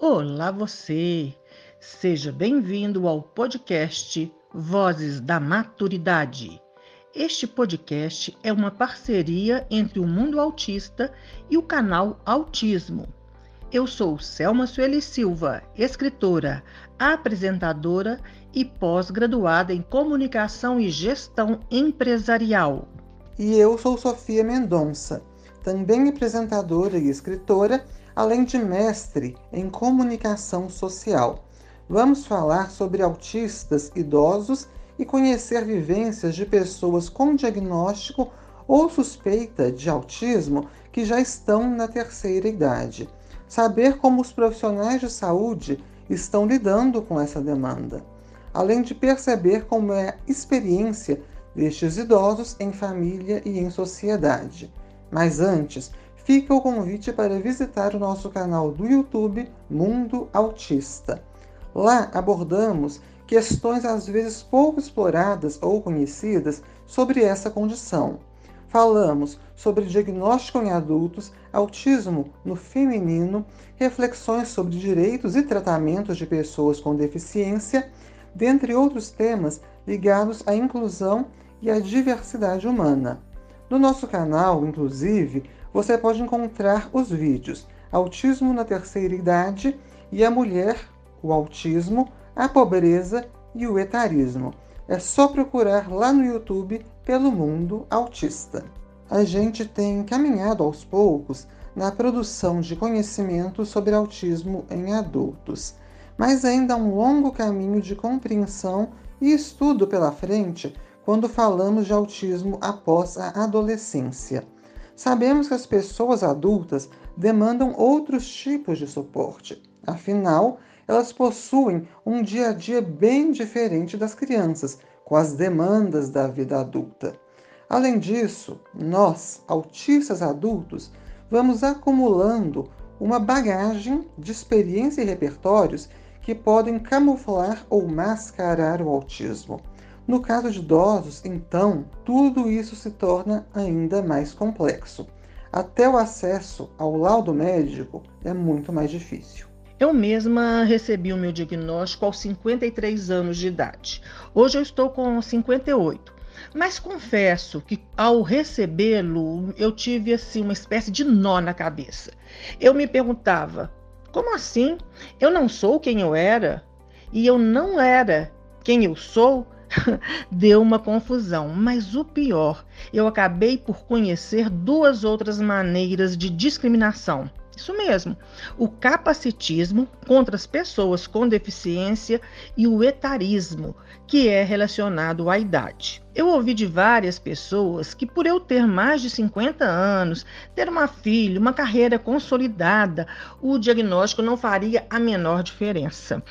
Olá você! Seja bem-vindo ao podcast Vozes da Maturidade. Este podcast é uma parceria entre o Mundo Autista e o canal Autismo. Eu sou Selma Sueli Silva, escritora, apresentadora e pós-graduada em Comunicação e Gestão Empresarial. E eu sou Sofia Mendonça, também apresentadora e escritora além de mestre em comunicação social. Vamos falar sobre autistas idosos e conhecer vivências de pessoas com diagnóstico ou suspeita de autismo que já estão na terceira idade. Saber como os profissionais de saúde estão lidando com essa demanda, além de perceber como é a experiência destes idosos em família e em sociedade. Mas antes, fica o convite para visitar o nosso canal do YouTube Mundo Autista. Lá abordamos questões às vezes pouco exploradas ou conhecidas sobre essa condição. Falamos sobre diagnóstico em adultos, autismo no feminino, reflexões sobre direitos e tratamentos de pessoas com deficiência, dentre outros temas ligados à inclusão e à diversidade humana. No nosso canal, inclusive, você pode encontrar os vídeos Autismo na Terceira Idade e a Mulher, o Autismo, a Pobreza e o Etarismo. É só procurar lá no YouTube pelo Mundo Autista. A gente tem caminhado aos poucos na produção de conhecimento sobre autismo em adultos, mas ainda há um longo caminho de compreensão e estudo pela frente quando falamos de autismo após a adolescência. Sabemos que as pessoas adultas demandam outros tipos de suporte. Afinal, elas possuem um dia a dia bem diferente das crianças, com as demandas da vida adulta. Além disso, nós, autistas adultos, vamos acumulando uma bagagem de experiência e repertórios que podem camuflar ou mascarar o autismo. No caso de idosos, então, tudo isso se torna ainda mais complexo. Até o acesso ao laudo médico é muito mais difícil. Eu mesma recebi o meu diagnóstico aos 53 anos de idade. Hoje eu estou com 58. Mas confesso que ao recebê-lo, eu tive assim uma espécie de nó na cabeça. Eu me perguntava: como assim? Eu não sou quem eu era? E eu não era quem eu sou? deu uma confusão, mas o pior, eu acabei por conhecer duas outras maneiras de discriminação. Isso mesmo, o capacitismo contra as pessoas com deficiência e o etarismo, que é relacionado à idade. Eu ouvi de várias pessoas que, por eu ter mais de 50 anos, ter uma filha, uma carreira consolidada, o diagnóstico não faria a menor diferença.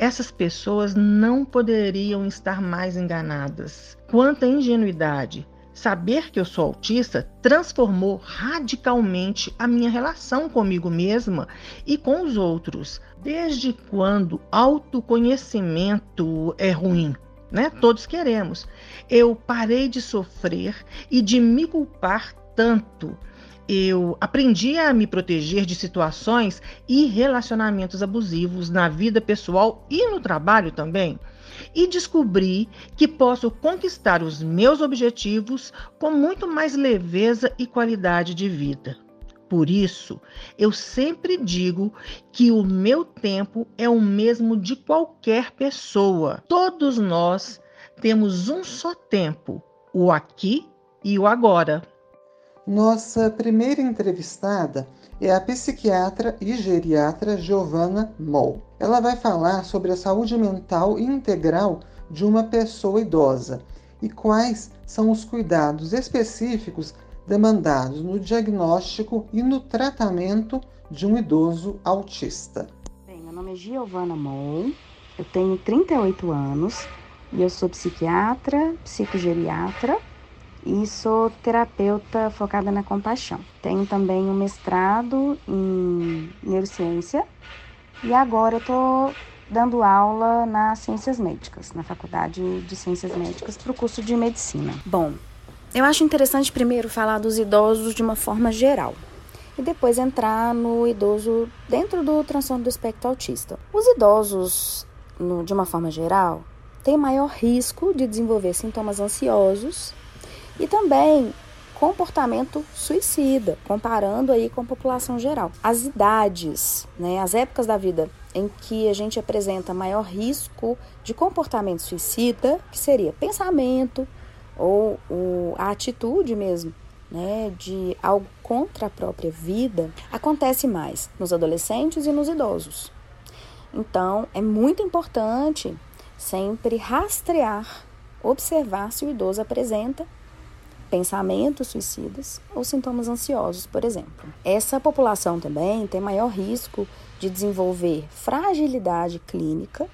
Essas pessoas não poderiam estar mais enganadas. Quanta ingenuidade! Saber que eu sou autista transformou radicalmente a minha relação comigo mesma e com os outros. Desde quando autoconhecimento é ruim? Né? Todos queremos. Eu parei de sofrer e de me culpar tanto eu aprendi a me proteger de situações e relacionamentos abusivos na vida pessoal e no trabalho também. E descobri que posso conquistar os meus objetivos com muito mais leveza e qualidade de vida. Por isso, eu sempre digo que o meu tempo é o mesmo de qualquer pessoa. Todos nós temos um só tempo, o aqui e o agora. Nossa primeira entrevistada é a psiquiatra e geriatra Giovanna Moll. Ela vai falar sobre a saúde mental integral de uma pessoa idosa e quais são os cuidados específicos demandados no diagnóstico e no tratamento de um idoso autista. Bem, meu nome é Giovanna Moll, eu tenho 38 anos e eu sou psiquiatra, psicogeriatra e sou terapeuta focada na compaixão. Tenho também um mestrado em neurociência e agora eu estou dando aula nas ciências médicas, na Faculdade de Ciências Médicas para o curso de medicina. Bom, eu acho interessante primeiro falar dos idosos de uma forma geral. e depois entrar no idoso dentro do transtorno do espectro autista. Os idosos, no, de uma forma geral, têm maior risco de desenvolver sintomas ansiosos e também comportamento suicida, comparando aí com a população geral. As idades, né, as épocas da vida em que a gente apresenta maior risco de comportamento suicida, que seria pensamento ou, ou a atitude mesmo, né, de algo contra a própria vida, acontece mais nos adolescentes e nos idosos. Então, é muito importante sempre rastrear, observar se o idoso apresenta pensamentos suicidas ou sintomas ansiosos, por exemplo. Essa população também tem maior risco de desenvolver fragilidade clínica,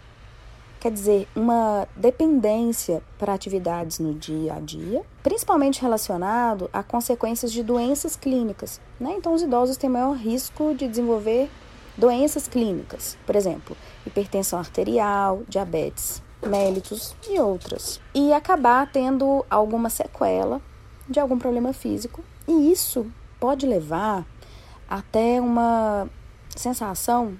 quer dizer, uma dependência para atividades no dia a dia, principalmente relacionado a consequências de doenças clínicas. Né? Então, os idosos têm maior risco de desenvolver doenças clínicas, por exemplo, hipertensão arterial, diabetes mellitus e outras. E acabar tendo alguma sequela de algum problema físico. E isso pode levar até uma sensação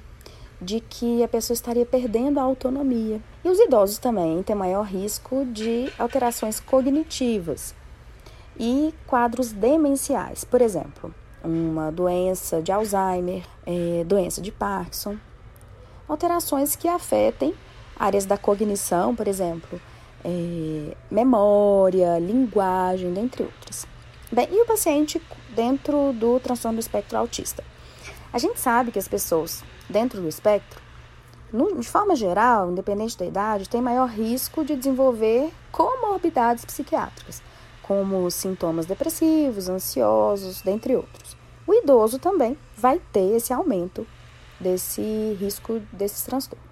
de que a pessoa estaria perdendo a autonomia. E os idosos também têm maior risco de alterações cognitivas e quadros demenciais. Por exemplo, uma doença de Alzheimer, é, doença de Parkinson, alterações que afetem áreas da cognição, por exemplo, é, memória, linguagem, dentre outras. Bem, e o paciente dentro do transtorno do espectro autista? A gente sabe que as pessoas dentro do espectro, de forma geral, independente da idade, têm maior risco de desenvolver comorbidades psiquiátricas, como sintomas depressivos, ansiosos, dentre outros. O idoso também vai ter esse aumento desse risco desses transtornos.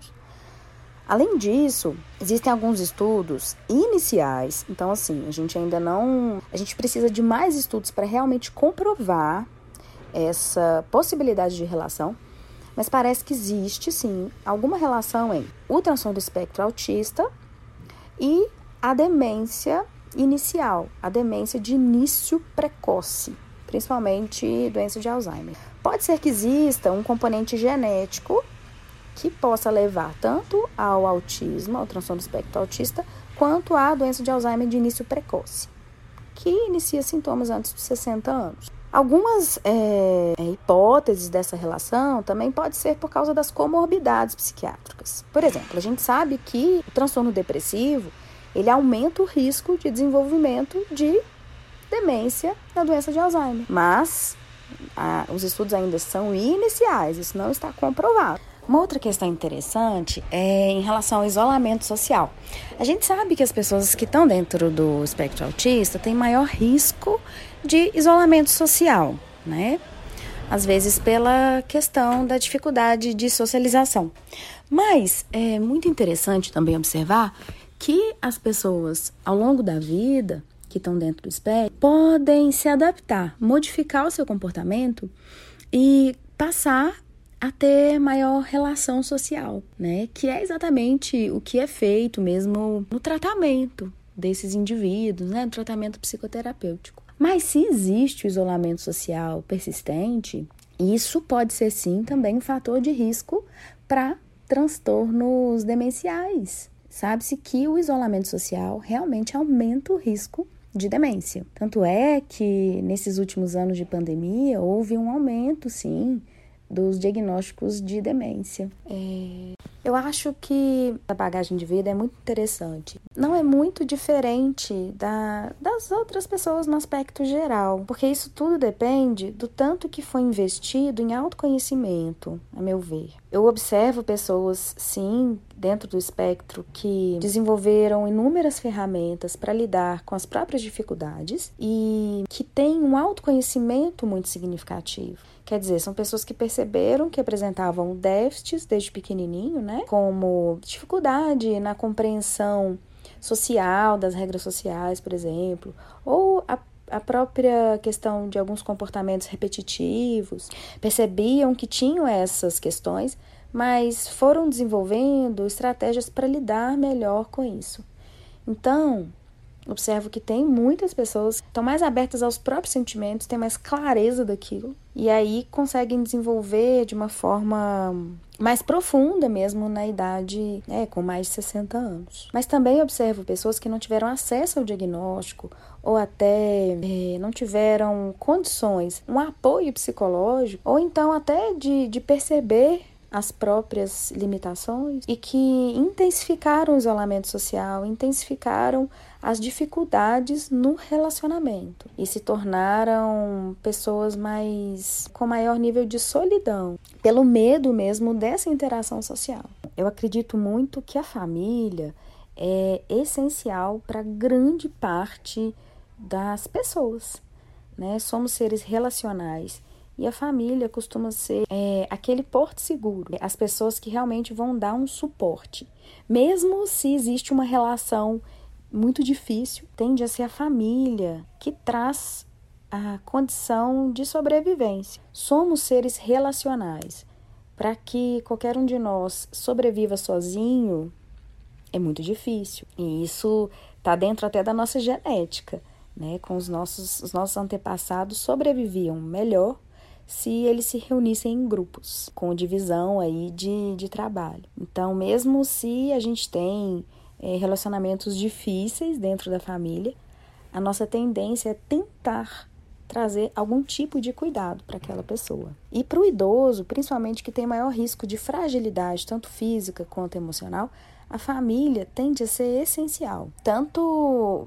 Além disso, existem alguns estudos iniciais, então assim, a gente ainda não, a gente precisa de mais estudos para realmente comprovar essa possibilidade de relação, mas parece que existe sim alguma relação em o transtorno do espectro autista e a demência inicial, a demência de início precoce, principalmente doença de Alzheimer. Pode ser que exista um componente genético que possa levar tanto ao autismo, ao transtorno do espectro autista, quanto à doença de Alzheimer de início precoce, que inicia sintomas antes dos 60 anos. Algumas é, hipóteses dessa relação também pode ser por causa das comorbidades psiquiátricas. Por exemplo, a gente sabe que o transtorno depressivo ele aumenta o risco de desenvolvimento de demência na doença de Alzheimer. Mas a, os estudos ainda são iniciais, isso não está comprovado. Uma outra questão interessante é em relação ao isolamento social. A gente sabe que as pessoas que estão dentro do espectro autista têm maior risco de isolamento social, né? Às vezes pela questão da dificuldade de socialização. Mas é muito interessante também observar que as pessoas ao longo da vida que estão dentro do espectro podem se adaptar, modificar o seu comportamento e passar a ter maior relação social, né? Que é exatamente o que é feito mesmo no tratamento desses indivíduos, né? No tratamento psicoterapêutico. Mas se existe o isolamento social persistente, isso pode ser sim também um fator de risco para transtornos demenciais. Sabe-se que o isolamento social realmente aumenta o risco de demência. Tanto é que nesses últimos anos de pandemia houve um aumento, sim, dos diagnósticos de demência. É... Eu acho que a bagagem de vida é muito interessante. Não é muito diferente da, das outras pessoas no aspecto geral, porque isso tudo depende do tanto que foi investido em autoconhecimento, a meu ver. Eu observo pessoas, sim, dentro do espectro que desenvolveram inúmeras ferramentas para lidar com as próprias dificuldades e que têm um autoconhecimento muito significativo. Quer dizer, são pessoas que perceberam que apresentavam déficits desde pequenininho, né? Como dificuldade na compreensão social, das regras sociais, por exemplo, ou a a própria questão de alguns comportamentos repetitivos, percebiam que tinham essas questões, mas foram desenvolvendo estratégias para lidar melhor com isso. Então, observo que tem muitas pessoas que estão mais abertas aos próprios sentimentos, têm mais clareza daquilo e aí conseguem desenvolver de uma forma mais profunda mesmo na idade, né, com mais de 60 anos. Mas também observo pessoas que não tiveram acesso ao diagnóstico ou até é, não tiveram condições, um apoio psicológico, ou então até de, de perceber as próprias limitações e que intensificaram o isolamento social, intensificaram as dificuldades no relacionamento e se tornaram pessoas mais com maior nível de solidão, pelo medo mesmo dessa interação social. Eu acredito muito que a família é essencial para grande parte das pessoas, né? Somos seres relacionais e a família costuma ser é, aquele porto seguro, as pessoas que realmente vão dar um suporte. Mesmo se existe uma relação muito difícil, tende a ser a família que traz a condição de sobrevivência. Somos seres relacionais. Para que qualquer um de nós sobreviva sozinho é muito difícil. E isso está dentro até da nossa genética. Né? Com os nossos, os nossos antepassados sobreviviam melhor se eles se reunissem em grupos, com divisão aí de, de trabalho. Então, mesmo se a gente tem é, relacionamentos difíceis dentro da família, a nossa tendência é tentar trazer algum tipo de cuidado para aquela pessoa. E para o idoso, principalmente que tem maior risco de fragilidade, tanto física quanto emocional, a família tende a ser essencial, tanto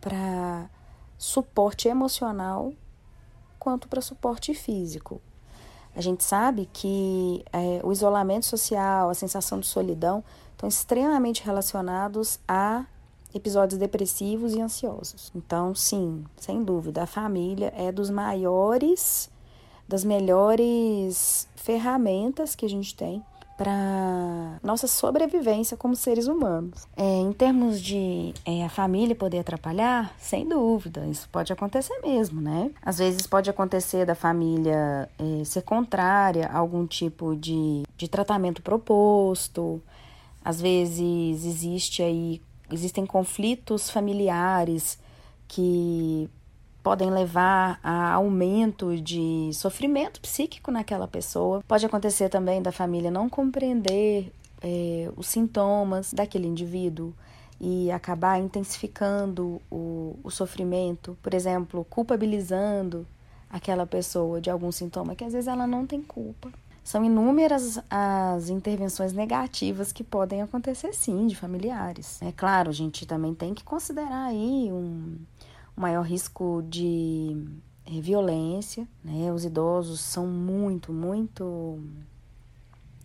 para suporte emocional quanto para suporte físico. A gente sabe que é, o isolamento social, a sensação de solidão, estão extremamente relacionados a episódios depressivos e ansiosos. Então, sim, sem dúvida, a família é dos maiores, das melhores ferramentas que a gente tem para nossa sobrevivência como seres humanos. É, em termos de é, a família poder atrapalhar, sem dúvida, isso pode acontecer mesmo, né? Às vezes pode acontecer da família é, ser contrária a algum tipo de, de tratamento proposto, às vezes existe aí existem conflitos familiares que podem levar a aumento de sofrimento psíquico naquela pessoa. Pode acontecer também da família não compreender é, os sintomas daquele indivíduo e acabar intensificando o, o sofrimento, por exemplo, culpabilizando aquela pessoa de algum sintoma que às vezes ela não tem culpa. São inúmeras as intervenções negativas que podem acontecer sim de familiares. É claro, a gente também tem que considerar aí um, maior risco de é, violência, né? Os idosos são muito, muito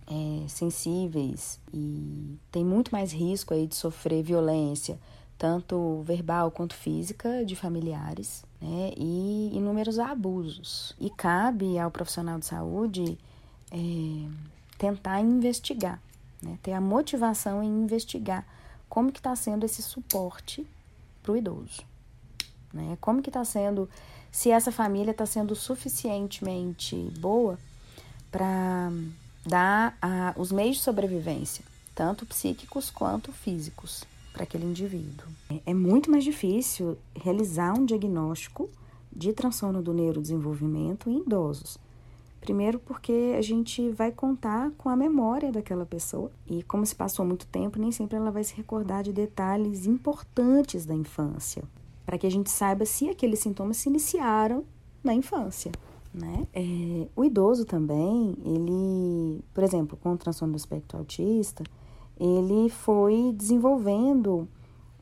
é, sensíveis e tem muito mais risco aí de sofrer violência, tanto verbal quanto física, de familiares, né? E inúmeros abusos. E cabe ao profissional de saúde é, tentar investigar, né? ter a motivação em investigar como que está sendo esse suporte para o idoso. Né? Como que está sendo, se essa família está sendo suficientemente boa para dar a, os meios de sobrevivência, tanto psíquicos quanto físicos, para aquele indivíduo. É muito mais difícil realizar um diagnóstico de transtorno do neurodesenvolvimento em idosos. Primeiro, porque a gente vai contar com a memória daquela pessoa e, como se passou muito tempo, nem sempre ela vai se recordar de detalhes importantes da infância para que a gente saiba se aqueles sintomas se iniciaram na infância. Né? É, o idoso também, ele, por exemplo, com o transtorno do espectro autista, ele foi desenvolvendo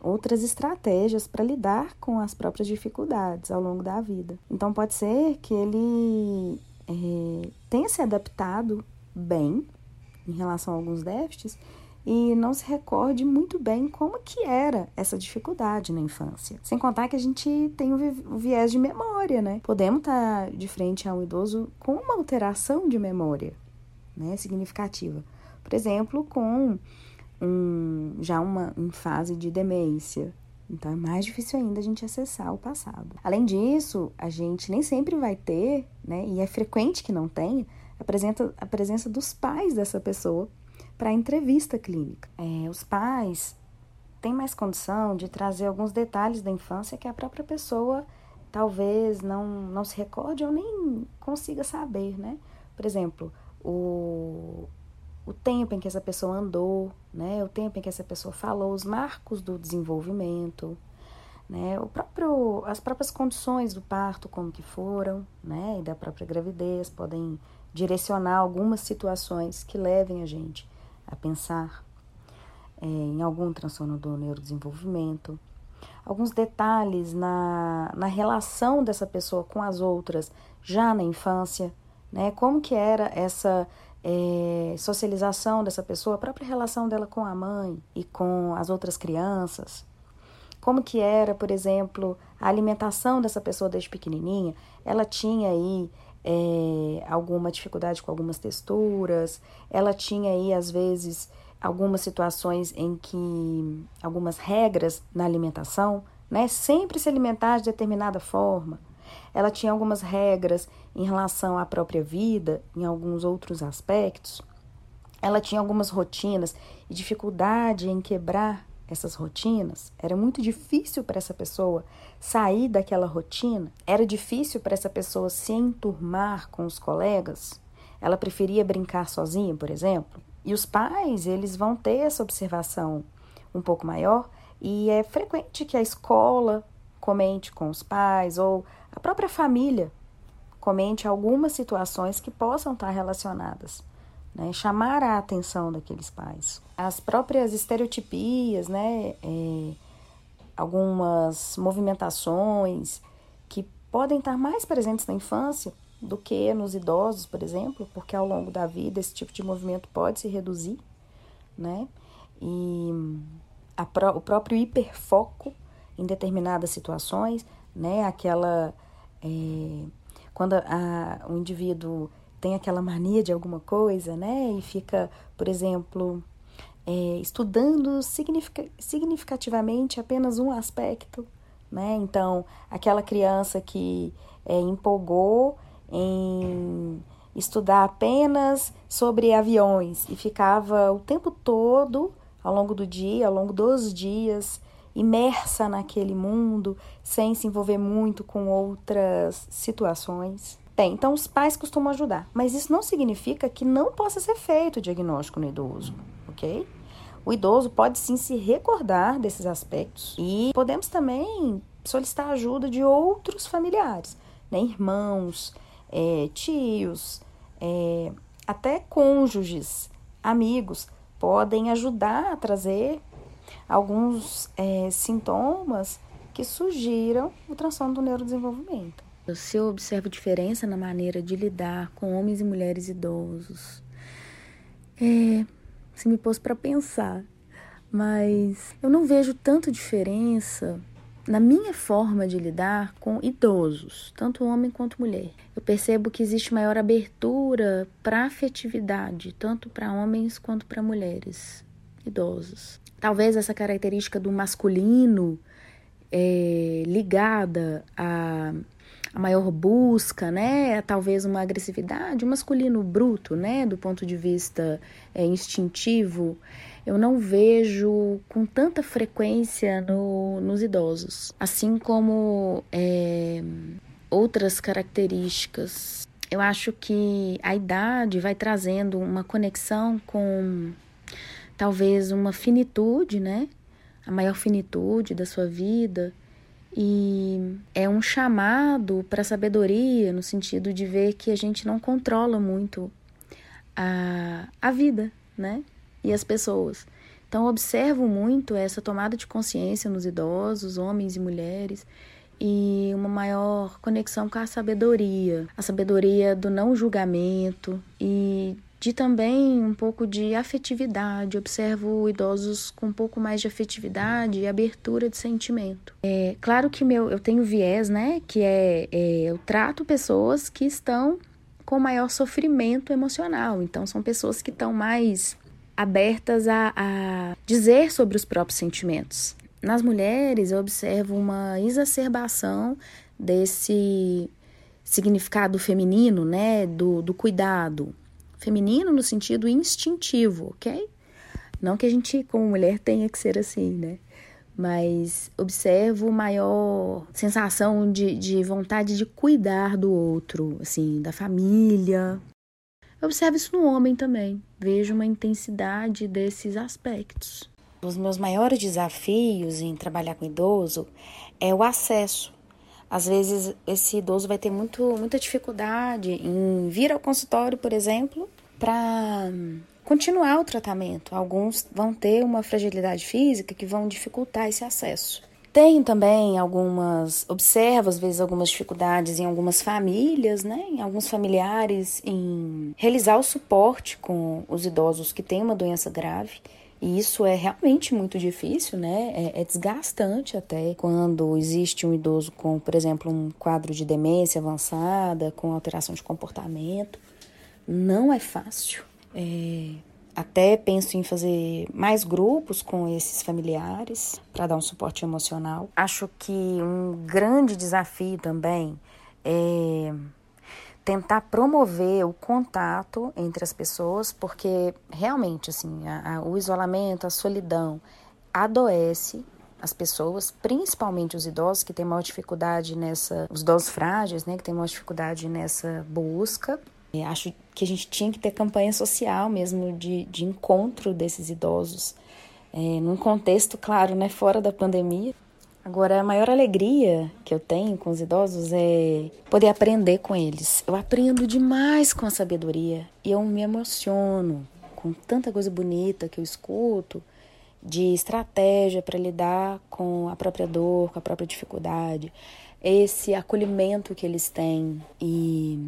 outras estratégias para lidar com as próprias dificuldades ao longo da vida. Então pode ser que ele é, tenha se adaptado bem em relação a alguns déficits e não se recorde muito bem como que era essa dificuldade na infância. Sem contar que a gente tem o viés de memória, né? Podemos estar de frente a um idoso com uma alteração de memória, né, significativa. Por exemplo, com um, já uma em fase de demência. Então é mais difícil ainda a gente acessar o passado. Além disso, a gente nem sempre vai ter, né, e é frequente que não tenha, a presença, a presença dos pais dessa pessoa para a entrevista clínica. É, os pais têm mais condição de trazer alguns detalhes da infância que a própria pessoa talvez não, não se recorde ou nem consiga saber, né? Por exemplo, o, o tempo em que essa pessoa andou, né? O tempo em que essa pessoa falou, os marcos do desenvolvimento, né? O próprio, as próprias condições do parto, como que foram, né? E da própria gravidez podem direcionar algumas situações que levem a gente a pensar é, em algum transtorno do neurodesenvolvimento. Alguns detalhes na, na relação dessa pessoa com as outras já na infância, né? Como que era essa é, socialização dessa pessoa, a própria relação dela com a mãe e com as outras crianças. Como que era, por exemplo, a alimentação dessa pessoa desde pequenininha? Ela tinha aí é, alguma dificuldade com algumas texturas, ela tinha aí, às vezes, algumas situações em que algumas regras na alimentação, né? Sempre se alimentar de determinada forma. Ela tinha algumas regras em relação à própria vida, em alguns outros aspectos. Ela tinha algumas rotinas e dificuldade em quebrar essas rotinas. Era muito difícil para essa pessoa sair daquela rotina. Era difícil para essa pessoa se enturmar com os colegas. Ela preferia brincar sozinha, por exemplo. E os pais, eles vão ter essa observação um pouco maior e é frequente que a escola comente com os pais ou a própria família comente algumas situações que possam estar relacionadas, né? chamar a atenção daqueles pais. As próprias estereotipias, né? É, algumas movimentações que podem estar mais presentes na infância do que nos idosos, por exemplo, porque ao longo da vida esse tipo de movimento pode se reduzir, né? E a, o próprio hiperfoco em determinadas situações, né? Aquela é, quando a, o indivíduo tem aquela mania de alguma coisa, né? E fica, por exemplo, é, estudando significa, significativamente apenas um aspecto, né? Então, aquela criança que é, empolgou em estudar apenas sobre aviões e ficava o tempo todo, ao longo do dia, ao longo dos dias, imersa naquele mundo, sem se envolver muito com outras situações. Então os pais costumam ajudar, mas isso não significa que não possa ser feito o diagnóstico no idoso, ok? O idoso pode sim se recordar desses aspectos e podemos também solicitar ajuda de outros familiares, né? irmãos, é, tios, é, até cônjuges, amigos, podem ajudar a trazer alguns é, sintomas que sugiram o transtorno do neurodesenvolvimento. Se eu observo diferença na maneira de lidar com homens e mulheres idosos, é, se me pôs para pensar, mas eu não vejo tanto diferença na minha forma de lidar com idosos, tanto homem quanto mulher. Eu percebo que existe maior abertura para afetividade, tanto para homens quanto para mulheres idosos. Talvez essa característica do masculino é, ligada a, a, maior busca, né? A, talvez uma agressividade, um masculino bruto, né? Do ponto de vista é, instintivo, eu não vejo com tanta frequência no, nos idosos. Assim como é, outras características. Eu acho que a idade vai trazendo uma conexão com talvez uma finitude, né? A maior finitude da sua vida. E é um chamado para sabedoria, no sentido de ver que a gente não controla muito a, a vida, né? E as pessoas. Então, observo muito essa tomada de consciência nos idosos, homens e mulheres, e uma maior conexão com a sabedoria, a sabedoria do não julgamento e de também um pouco de afetividade. Observo idosos com um pouco mais de afetividade e abertura de sentimento. É claro que meu, eu tenho viés, né? Que é, é eu trato pessoas que estão com maior sofrimento emocional. Então são pessoas que estão mais abertas a, a dizer sobre os próprios sentimentos. Nas mulheres eu observo uma exacerbação desse significado feminino, né? Do, do cuidado Feminino no sentido instintivo, ok? Não que a gente, como mulher, tenha que ser assim, né? mas observo maior sensação de, de vontade de cuidar do outro, assim, da família. Eu observo isso no homem também. Vejo uma intensidade desses aspectos. Os meus maiores desafios em trabalhar com idoso é o acesso. Às vezes, esse idoso vai ter muito, muita dificuldade em vir ao consultório, por exemplo, para continuar o tratamento. Alguns vão ter uma fragilidade física que vão dificultar esse acesso. Tenho também algumas, observo às vezes algumas dificuldades em algumas famílias, né, em alguns familiares, em realizar o suporte com os idosos que têm uma doença grave. E isso é realmente muito difícil, né? É, é, desgastante até quando existe um idoso com, por exemplo, um quadro de demência avançada, com alteração de comportamento. Não é fácil. É, até penso em fazer mais grupos com esses familiares para dar um suporte emocional. Acho que um grande desafio também é tentar promover o contato entre as pessoas, porque realmente assim a, a, o isolamento, a solidão adoece as pessoas, principalmente os idosos que têm maior dificuldade nessa, os idosos frágeis, né, que têm maior dificuldade nessa busca é, acho que a gente tinha que ter campanha social mesmo de, de encontro desses idosos, é, num contexto, claro, né, fora da pandemia. Agora, a maior alegria que eu tenho com os idosos é poder aprender com eles. Eu aprendo demais com a sabedoria e eu me emociono com tanta coisa bonita que eu escuto de estratégia para lidar com a própria dor, com a própria dificuldade, esse acolhimento que eles têm e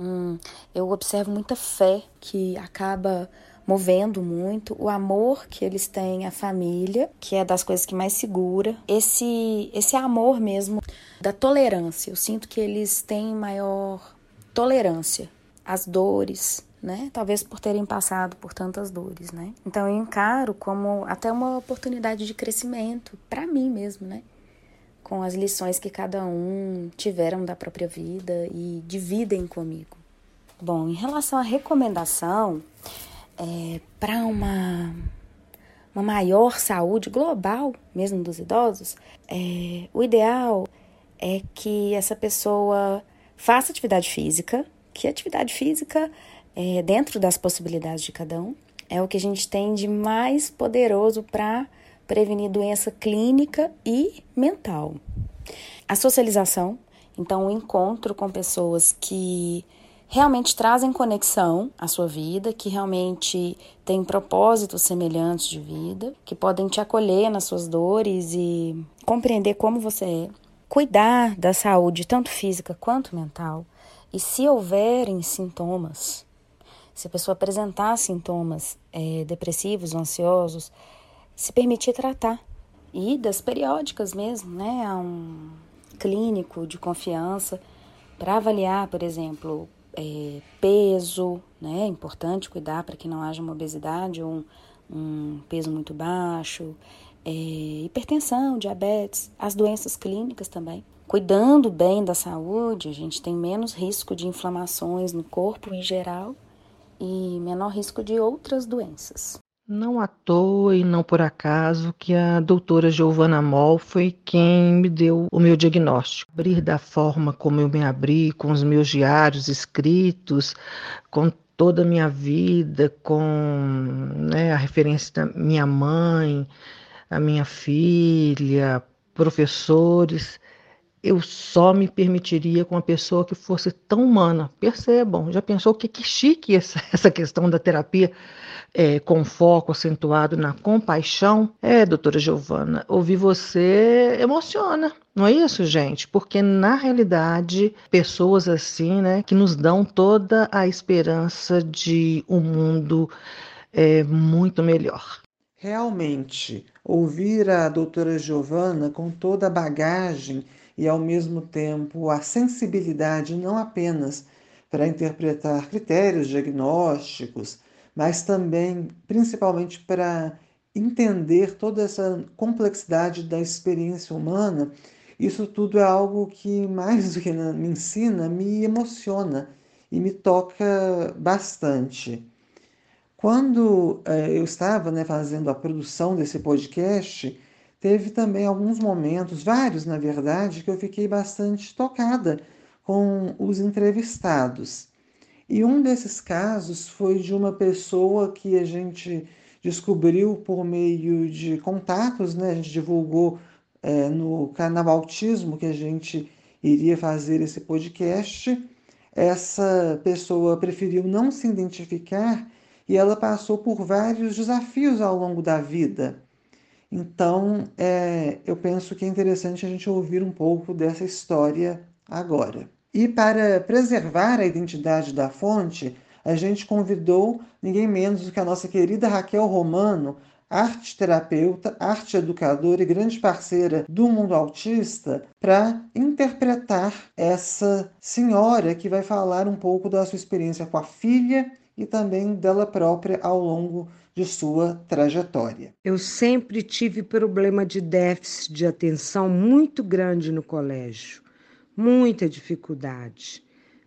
Hum, eu observo muita fé que acaba movendo muito, o amor que eles têm à família, que é das coisas que mais segura, esse esse amor mesmo da tolerância. Eu sinto que eles têm maior tolerância às dores, né? Talvez por terem passado por tantas dores, né? Então eu encaro como até uma oportunidade de crescimento para mim mesmo, né? Com as lições que cada um tiveram da própria vida e dividem comigo. Bom, em relação à recomendação, é, para uma, uma maior saúde global, mesmo dos idosos, é, o ideal é que essa pessoa faça atividade física, que atividade física, é, dentro das possibilidades de cada um, é o que a gente tem de mais poderoso para prevenir doença clínica e mental. A socialização, então o encontro com pessoas que realmente trazem conexão à sua vida, que realmente têm propósitos semelhantes de vida, que podem te acolher nas suas dores e compreender como você é. Cuidar da saúde, tanto física quanto mental. E se houverem sintomas, se a pessoa apresentar sintomas é, depressivos ansiosos, se permitir tratar. Idas periódicas mesmo, né, a um clínico de confiança para avaliar, por exemplo, é, peso, né, é importante cuidar para que não haja uma obesidade ou um, um peso muito baixo, é, hipertensão, diabetes, as doenças clínicas também. Cuidando bem da saúde, a gente tem menos risco de inflamações no corpo em geral e menor risco de outras doenças. Não à toa e não por acaso que a doutora Giovana Moll foi quem me deu o meu diagnóstico. Abrir da forma como eu me abri, com os meus diários escritos, com toda a minha vida, com né, a referência da minha mãe, a minha filha, professores, eu só me permitiria com uma pessoa que fosse tão humana. Percebam, já pensou que, que chique essa, essa questão da terapia? É, com foco acentuado na compaixão, é, doutora Giovana, ouvir você emociona. Não é isso, gente? Porque na realidade, pessoas assim, né, que nos dão toda a esperança de um mundo é, muito melhor. Realmente, ouvir a doutora Giovana com toda a bagagem e ao mesmo tempo a sensibilidade não apenas para interpretar critérios diagnósticos, mas também, principalmente, para entender toda essa complexidade da experiência humana. Isso tudo é algo que, mais do que me ensina, me emociona e me toca bastante. Quando eh, eu estava né, fazendo a produção desse podcast, teve também alguns momentos, vários na verdade, que eu fiquei bastante tocada com os entrevistados. E um desses casos foi de uma pessoa que a gente descobriu por meio de contatos, né? A gente divulgou é, no canal Autismo que a gente iria fazer esse podcast. Essa pessoa preferiu não se identificar e ela passou por vários desafios ao longo da vida. Então, é, eu penso que é interessante a gente ouvir um pouco dessa história agora. E para preservar a identidade da fonte, a gente convidou ninguém menos do que a nossa querida Raquel Romano, arte terapeuta, arte educadora e grande parceira do mundo autista, para interpretar essa senhora que vai falar um pouco da sua experiência com a filha e também dela própria ao longo de sua trajetória. Eu sempre tive problema de déficit de atenção muito grande no colégio, muita dificuldade.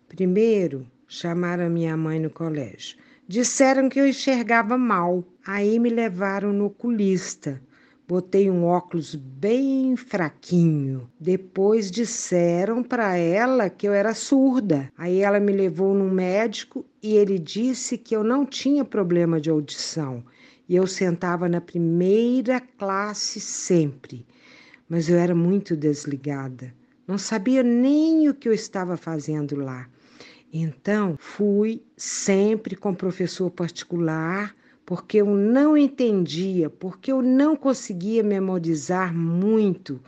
Primeiro, chamaram minha mãe no colégio. Disseram que eu enxergava mal, aí me levaram no oculista. Botei um óculos bem fraquinho. Depois disseram para ela que eu era surda. Aí ela me levou num médico e ele disse que eu não tinha problema de audição. E eu sentava na primeira classe sempre. Mas eu era muito desligada. Não sabia nem o que eu estava fazendo lá. Então, fui sempre com professor particular porque eu não entendia, porque eu não conseguia memorizar muito,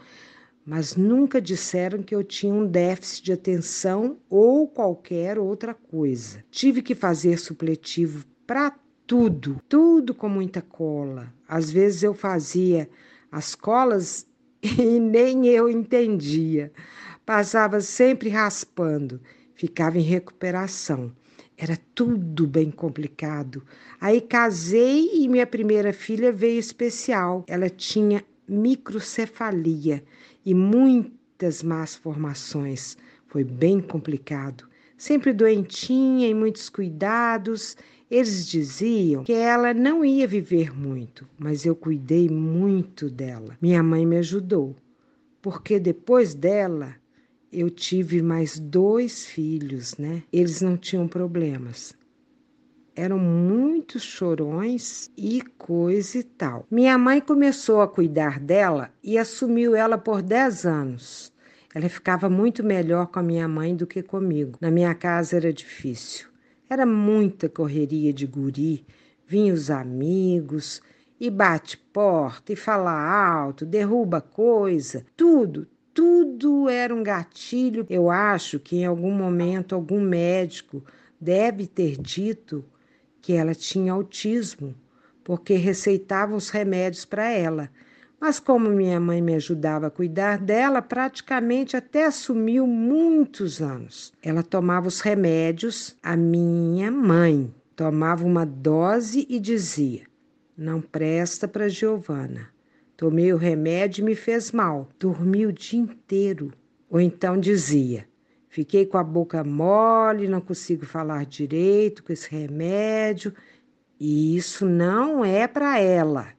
mas nunca disseram que eu tinha um déficit de atenção ou qualquer outra coisa. Tive que fazer supletivo para tudo, tudo com muita cola. Às vezes eu fazia as colas e nem eu entendia. Passava sempre raspando, ficava em recuperação. Era tudo bem complicado. Aí casei e minha primeira filha veio especial. Ela tinha microcefalia e muitas más formações. Foi bem complicado. Sempre doentinha e muitos cuidados. Eles diziam que ela não ia viver muito, mas eu cuidei muito dela. Minha mãe me ajudou, porque depois dela eu tive mais dois filhos, né? Eles não tinham problemas. Eram muitos chorões e coisa e tal. Minha mãe começou a cuidar dela e assumiu ela por 10 anos. Ela ficava muito melhor com a minha mãe do que comigo. Na minha casa era difícil. Era muita correria de guri. Vinham os amigos e bate porta e fala alto, derruba coisa, tudo, tudo era um gatilho. Eu acho que em algum momento algum médico deve ter dito que ela tinha autismo, porque receitavam os remédios para ela. Mas como minha mãe me ajudava a cuidar dela, praticamente até assumiu muitos anos. Ela tomava os remédios, a minha mãe tomava uma dose e dizia: "Não presta para Giovana. Tomei o remédio e me fez mal. Dormi o dia inteiro. Ou então dizia: fiquei com a boca mole, não consigo falar direito com esse remédio. E isso não é para ela.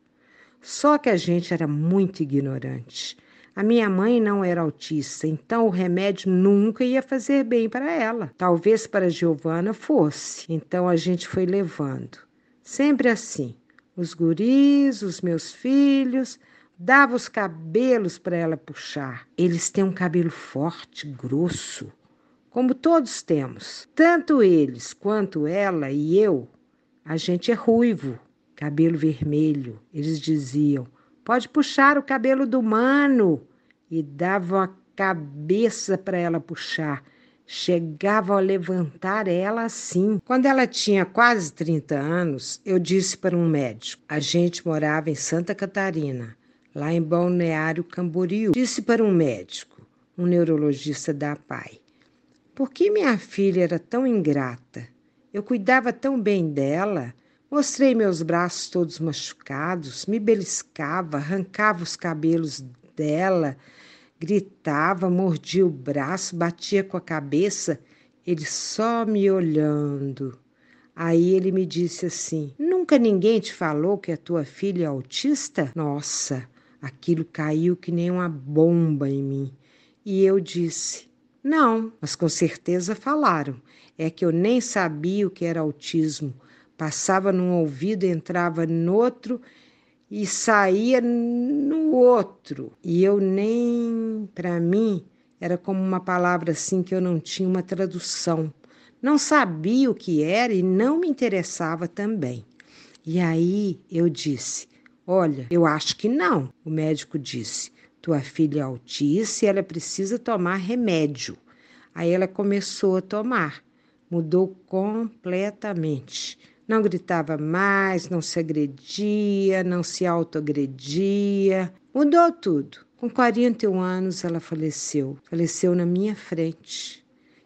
Só que a gente era muito ignorante. A minha mãe não era autista, então o remédio nunca ia fazer bem para ela. Talvez para Giovana fosse. Então a gente foi levando. Sempre assim os guris, os meus filhos, dava os cabelos para ela puxar. Eles têm um cabelo forte, grosso, como todos temos. Tanto eles quanto ela e eu, a gente é ruivo, cabelo vermelho. Eles diziam: pode puxar o cabelo do mano. E davam a cabeça para ela puxar chegava a levantar ela assim. Quando ela tinha quase 30 anos, eu disse para um médico: a gente morava em Santa Catarina, lá em Balneário Camboriú. Disse para um médico, um neurologista da PAI: por que minha filha era tão ingrata? Eu cuidava tão bem dela. Mostrei meus braços todos machucados, me beliscava, arrancava os cabelos dela Gritava, mordia o braço, batia com a cabeça, ele só me olhando. Aí ele me disse assim: Nunca ninguém te falou que a tua filha é autista? Nossa, Aquilo caiu que nem uma bomba em mim. E eu disse: Não, mas com certeza falaram. É que eu nem sabia o que era autismo. Passava num ouvido, entrava no outro e saía no outro. E eu nem, para mim, era como uma palavra assim que eu não tinha uma tradução. Não sabia o que era e não me interessava também. E aí eu disse: Olha, eu acho que não. O médico disse: Tua filha é autista e ela precisa tomar remédio. Aí ela começou a tomar, mudou completamente. Não gritava mais, não se agredia, não se autoagredia, mudou tudo. Com 41 anos ela faleceu, faleceu na minha frente.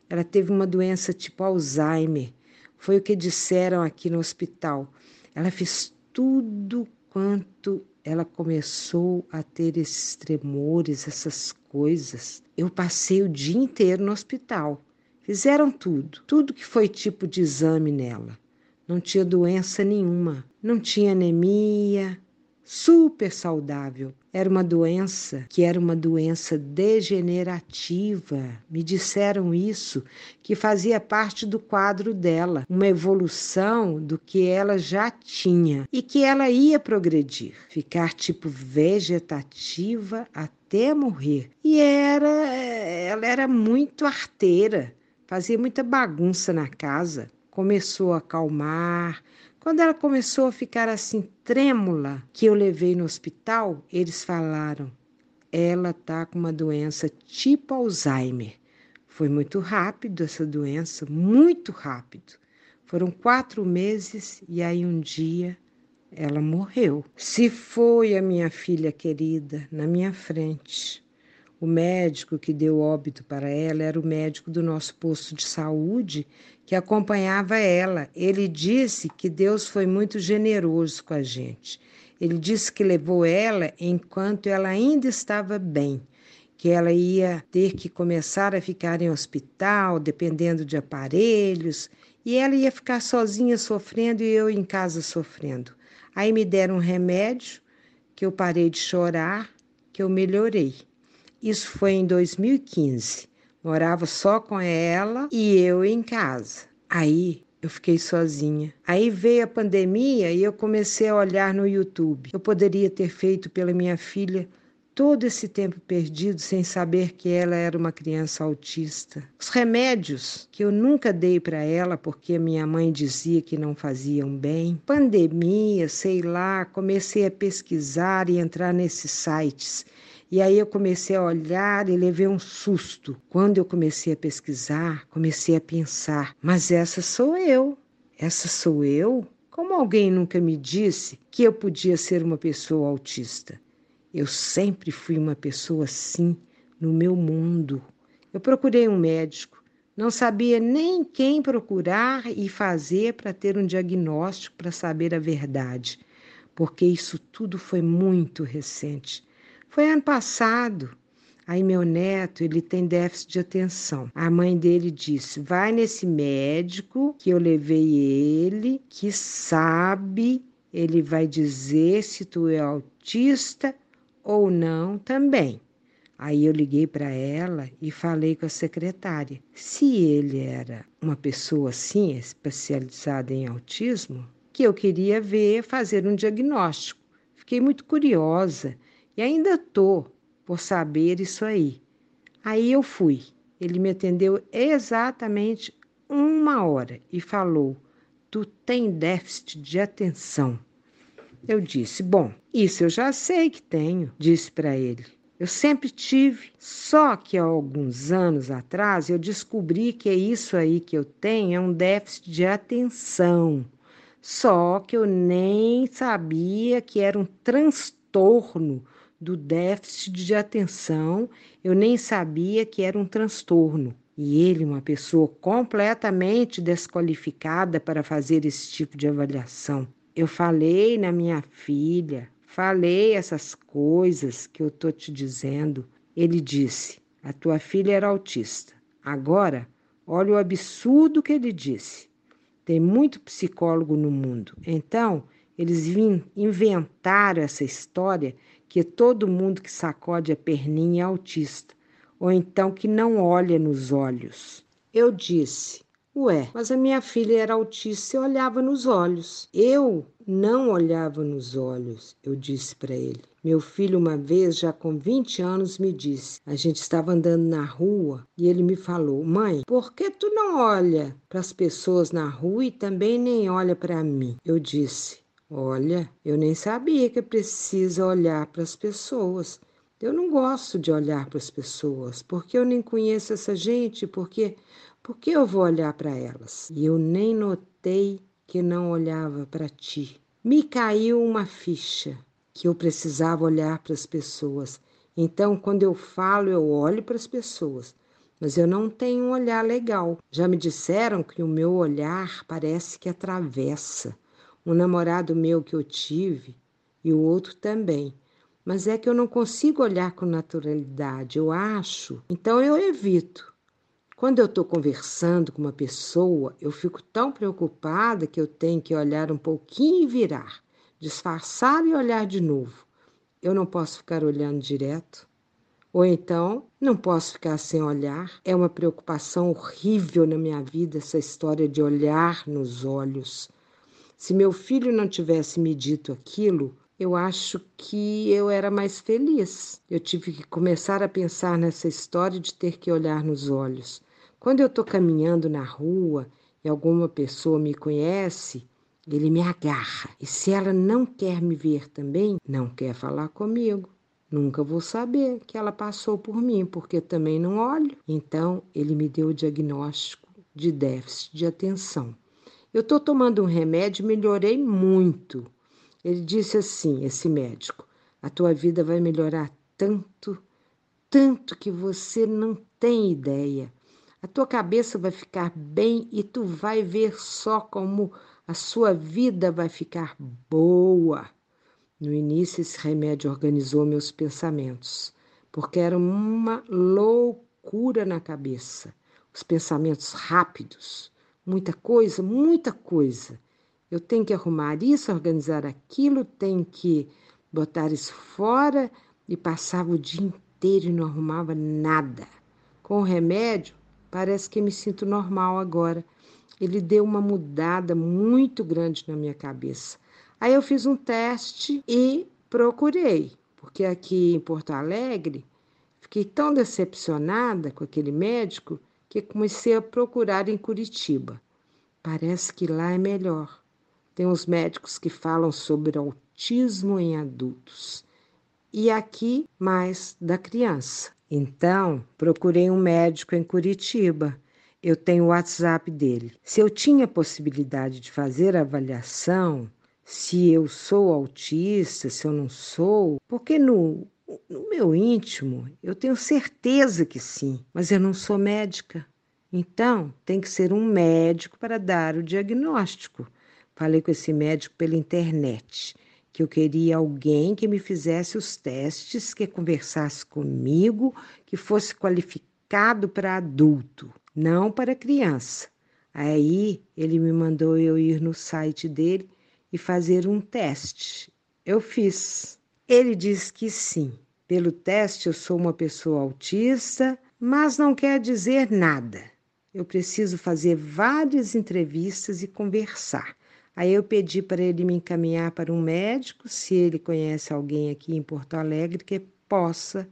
Ela teve uma doença tipo Alzheimer. Foi o que disseram aqui no hospital. Ela fez tudo quanto ela começou a ter esses tremores, essas coisas. Eu passei o dia inteiro no hospital. Fizeram tudo, tudo que foi tipo de exame nela. Não tinha doença nenhuma, não tinha anemia, super saudável. Era uma doença que era uma doença degenerativa. Me disseram isso, que fazia parte do quadro dela, uma evolução do que ela já tinha e que ela ia progredir, ficar tipo vegetativa até morrer. E era ela era muito arteira, fazia muita bagunça na casa. Começou a acalmar, quando ela começou a ficar assim trêmula, que eu levei no hospital, eles falaram: ela tá com uma doença tipo Alzheimer. Foi muito rápido essa doença, muito rápido. Foram quatro meses e aí um dia ela morreu. Se foi a minha filha querida na minha frente. O médico que deu óbito para ela era o médico do nosso posto de saúde que acompanhava ela. Ele disse que Deus foi muito generoso com a gente. Ele disse que levou ela enquanto ela ainda estava bem, que ela ia ter que começar a ficar em hospital, dependendo de aparelhos, e ela ia ficar sozinha sofrendo e eu em casa sofrendo. Aí me deram um remédio, que eu parei de chorar, que eu melhorei. Isso foi em 2015. Morava só com ela e eu em casa. Aí eu fiquei sozinha. Aí veio a pandemia e eu comecei a olhar no YouTube. Eu poderia ter feito pela minha filha todo esse tempo perdido sem saber que ela era uma criança autista. Os remédios que eu nunca dei para ela porque minha mãe dizia que não faziam bem. Pandemia, sei lá, comecei a pesquisar e entrar nesses sites e aí eu comecei a olhar e levei um susto. Quando eu comecei a pesquisar, comecei a pensar: mas essa sou eu. Essa sou eu? Como alguém nunca me disse que eu podia ser uma pessoa autista? Eu sempre fui uma pessoa assim no meu mundo. Eu procurei um médico, não sabia nem quem procurar e fazer para ter um diagnóstico para saber a verdade, porque isso tudo foi muito recente. Foi ano passado. Aí meu neto, ele tem déficit de atenção. A mãe dele disse: "Vai nesse médico que eu levei ele, que sabe, ele vai dizer se tu é autista ou não também". Aí eu liguei para ela e falei com a secretária. Se ele era uma pessoa assim, especializada em autismo, que eu queria ver, fazer um diagnóstico. Fiquei muito curiosa e ainda tô por saber isso aí. Aí eu fui. Ele me atendeu exatamente uma hora e falou: Tu tem déficit de atenção. Eu disse: Bom, isso eu já sei que tenho, disse para ele. Eu sempre tive, só que há alguns anos atrás eu descobri que é isso aí que eu tenho é um déficit de atenção. Só que eu nem sabia que era um transtorno do déficit de atenção, eu nem sabia que era um transtorno. E ele, uma pessoa completamente desqualificada para fazer esse tipo de avaliação. Eu falei na minha filha, falei essas coisas que eu estou te dizendo. Ele disse: A tua filha era autista. Agora, olha o absurdo que ele disse. Tem muito psicólogo no mundo. Então, eles inventaram essa história que todo mundo que sacode a perninha é autista, ou então que não olha nos olhos. Eu disse: Ué, mas a minha filha era autista e olhava nos olhos. Eu não olhava nos olhos, eu disse para ele. Meu filho, uma vez, já com 20 anos, me disse: a gente estava andando na rua e ele me falou: Mãe, por que tu não olha para as pessoas na rua e também nem olha para mim? Eu disse: Olha, eu nem sabia que precisa olhar para as pessoas. Eu não gosto de olhar para as pessoas, porque eu nem conheço essa gente, porque por que eu vou olhar para elas? E eu nem notei que não olhava para ti. Me caiu uma ficha que eu precisava olhar para as pessoas. Então, quando eu falo, eu olho para as pessoas, mas eu não tenho um olhar legal. Já me disseram que o meu olhar parece que atravessa. Um namorado meu que eu tive e o outro também. Mas é que eu não consigo olhar com naturalidade, eu acho. Então eu evito. Quando eu estou conversando com uma pessoa, eu fico tão preocupada que eu tenho que olhar um pouquinho e virar, disfarçar e olhar de novo. Eu não posso ficar olhando direto. Ou então, não posso ficar sem olhar. É uma preocupação horrível na minha vida essa história de olhar nos olhos. Se meu filho não tivesse me dito aquilo, eu acho que eu era mais feliz. Eu tive que começar a pensar nessa história de ter que olhar nos olhos. Quando eu estou caminhando na rua e alguma pessoa me conhece, ele me agarra. E se ela não quer me ver também, não quer falar comigo. Nunca vou saber que ela passou por mim, porque também não olho. Então, ele me deu o diagnóstico de déficit de atenção. Eu estou tomando um remédio, melhorei muito. Ele disse assim: esse médico, a tua vida vai melhorar tanto, tanto que você não tem ideia. A tua cabeça vai ficar bem e tu vai ver só como a sua vida vai ficar boa. No início, esse remédio organizou meus pensamentos, porque era uma loucura na cabeça. Os pensamentos rápidos, muita coisa, muita coisa. Eu tenho que arrumar isso, organizar aquilo, tenho que botar isso fora e passava o dia inteiro e não arrumava nada. Com o remédio, Parece que me sinto normal agora. Ele deu uma mudada muito grande na minha cabeça. Aí eu fiz um teste e procurei, porque aqui em Porto Alegre fiquei tão decepcionada com aquele médico que comecei a procurar em Curitiba. Parece que lá é melhor. Tem uns médicos que falam sobre autismo em adultos e aqui mais da criança. Então, procurei um médico em Curitiba. Eu tenho o WhatsApp dele. Se eu tinha possibilidade de fazer a avaliação, se eu sou autista, se eu não sou, porque no, no meu íntimo eu tenho certeza que sim, mas eu não sou médica. Então, tem que ser um médico para dar o diagnóstico. Falei com esse médico pela internet que eu queria alguém que me fizesse os testes, que conversasse comigo, que fosse qualificado para adulto, não para criança. Aí ele me mandou eu ir no site dele e fazer um teste. Eu fiz. Ele disse que sim. Pelo teste eu sou uma pessoa autista, mas não quer dizer nada. Eu preciso fazer várias entrevistas e conversar. Aí eu pedi para ele me encaminhar para um médico, se ele conhece alguém aqui em Porto Alegre que possa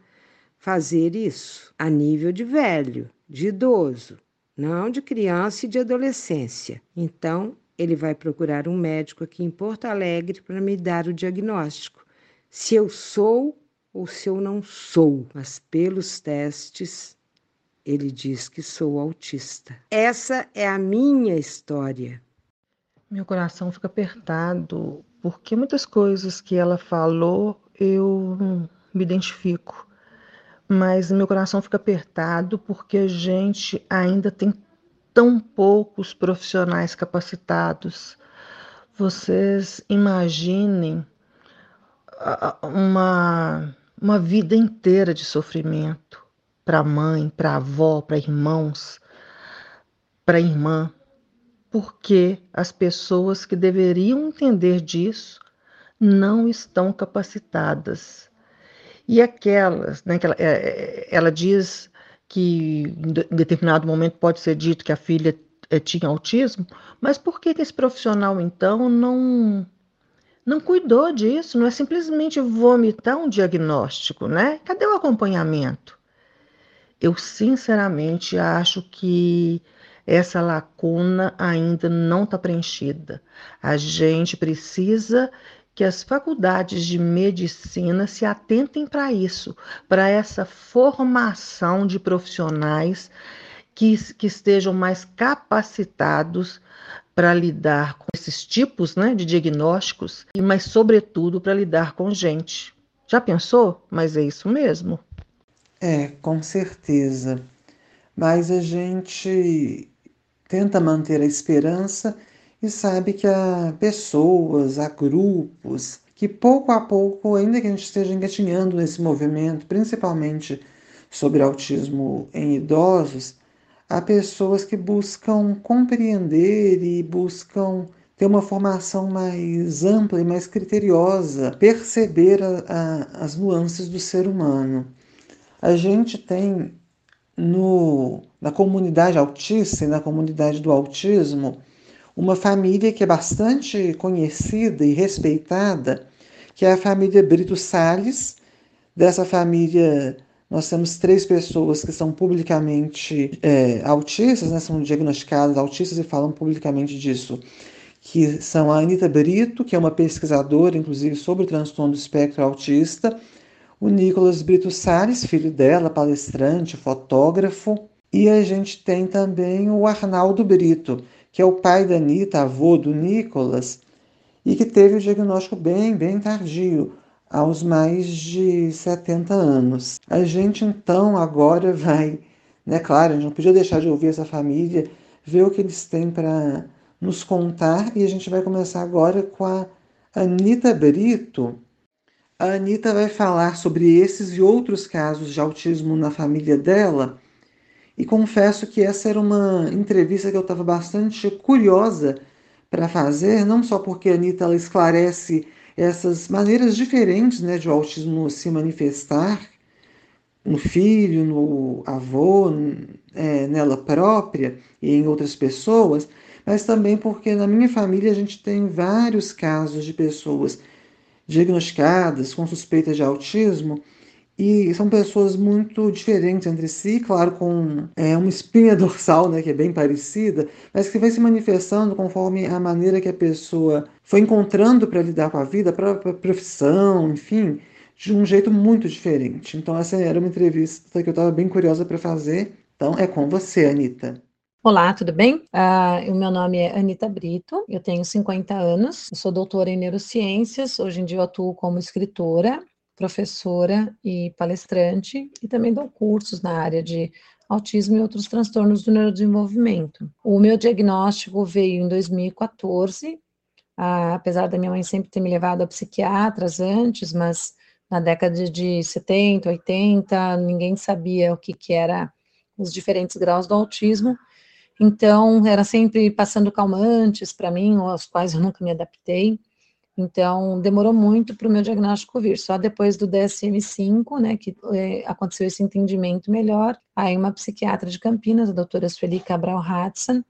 fazer isso a nível de velho, de idoso, não de criança e de adolescência. Então, ele vai procurar um médico aqui em Porto Alegre para me dar o diagnóstico, se eu sou ou se eu não sou, mas pelos testes ele diz que sou autista. Essa é a minha história. Meu coração fica apertado, porque muitas coisas que ela falou eu me identifico. Mas meu coração fica apertado porque a gente ainda tem tão poucos profissionais capacitados. Vocês imaginem uma, uma vida inteira de sofrimento para a mãe, para a avó, para irmãos, para a irmã porque as pessoas que deveriam entender disso não estão capacitadas. E aquelas, né, que ela, é, é, ela diz que em determinado momento pode ser dito que a filha é, tinha autismo, mas por que esse profissional então não não cuidou disso? Não é simplesmente vomitar um diagnóstico, né? Cadê o acompanhamento? Eu sinceramente acho que essa lacuna ainda não está preenchida. A gente precisa que as faculdades de medicina se atentem para isso, para essa formação de profissionais que, que estejam mais capacitados para lidar com esses tipos né, de diagnósticos, e mas, sobretudo, para lidar com gente. Já pensou? Mas é isso mesmo. É, com certeza. Mas a gente tenta manter a esperança e sabe que há pessoas, há grupos que pouco a pouco, ainda que a gente esteja engatinhando nesse movimento, principalmente sobre autismo em idosos, há pessoas que buscam compreender e buscam ter uma formação mais ampla e mais criteriosa, perceber a, a, as nuances do ser humano. A gente tem no, na comunidade autista e na comunidade do autismo uma família que é bastante conhecida e respeitada, que é a família Brito Salles. Dessa família, nós temos três pessoas que são publicamente é, autistas, né, são diagnosticadas autistas e falam publicamente disso, que são a Anita Brito, que é uma pesquisadora, inclusive, sobre o transtorno do espectro autista, o Nicolas Brito Salles, filho dela, palestrante, fotógrafo, e a gente tem também o Arnaldo Brito, que é o pai da Anitta, avô do Nicolas, e que teve o diagnóstico bem, bem tardio, aos mais de 70 anos. A gente então agora vai, né, claro, a gente não podia deixar de ouvir essa família, ver o que eles têm para nos contar, e a gente vai começar agora com a Anitta Brito, a Anitta vai falar sobre esses e outros casos de autismo na família dela. E confesso que essa era uma entrevista que eu estava bastante curiosa para fazer, não só porque a Anitta ela esclarece essas maneiras diferentes né, de o autismo se manifestar no filho, no avô, é, nela própria e em outras pessoas, mas também porque na minha família a gente tem vários casos de pessoas diagnosticadas com suspeita de autismo e são pessoas muito diferentes entre si, claro, com é, uma espinha dorsal, né, que é bem parecida, mas que vai se manifestando conforme a maneira que a pessoa foi encontrando para lidar com a vida, para a profissão, enfim, de um jeito muito diferente. Então, essa era uma entrevista que eu estava bem curiosa para fazer. Então, é com você, Anitta. Olá, tudo bem? Uh, o meu nome é Anita Brito, eu tenho 50 anos, sou doutora em neurociências, hoje em dia eu atuo como escritora, professora e palestrante, e também dou cursos na área de autismo e outros transtornos do neurodesenvolvimento. O meu diagnóstico veio em 2014, uh, apesar da minha mãe sempre ter me levado a psiquiatras antes, mas na década de 70, 80, ninguém sabia o que, que era os diferentes graus do autismo, então, era sempre passando calmantes para mim, aos quais eu nunca me adaptei. Então, demorou muito para o meu diagnóstico vir. Só depois do DSM-5, né, que é, aconteceu esse entendimento melhor, aí uma psiquiatra de Campinas, a doutora Sueli Cabral Hudson,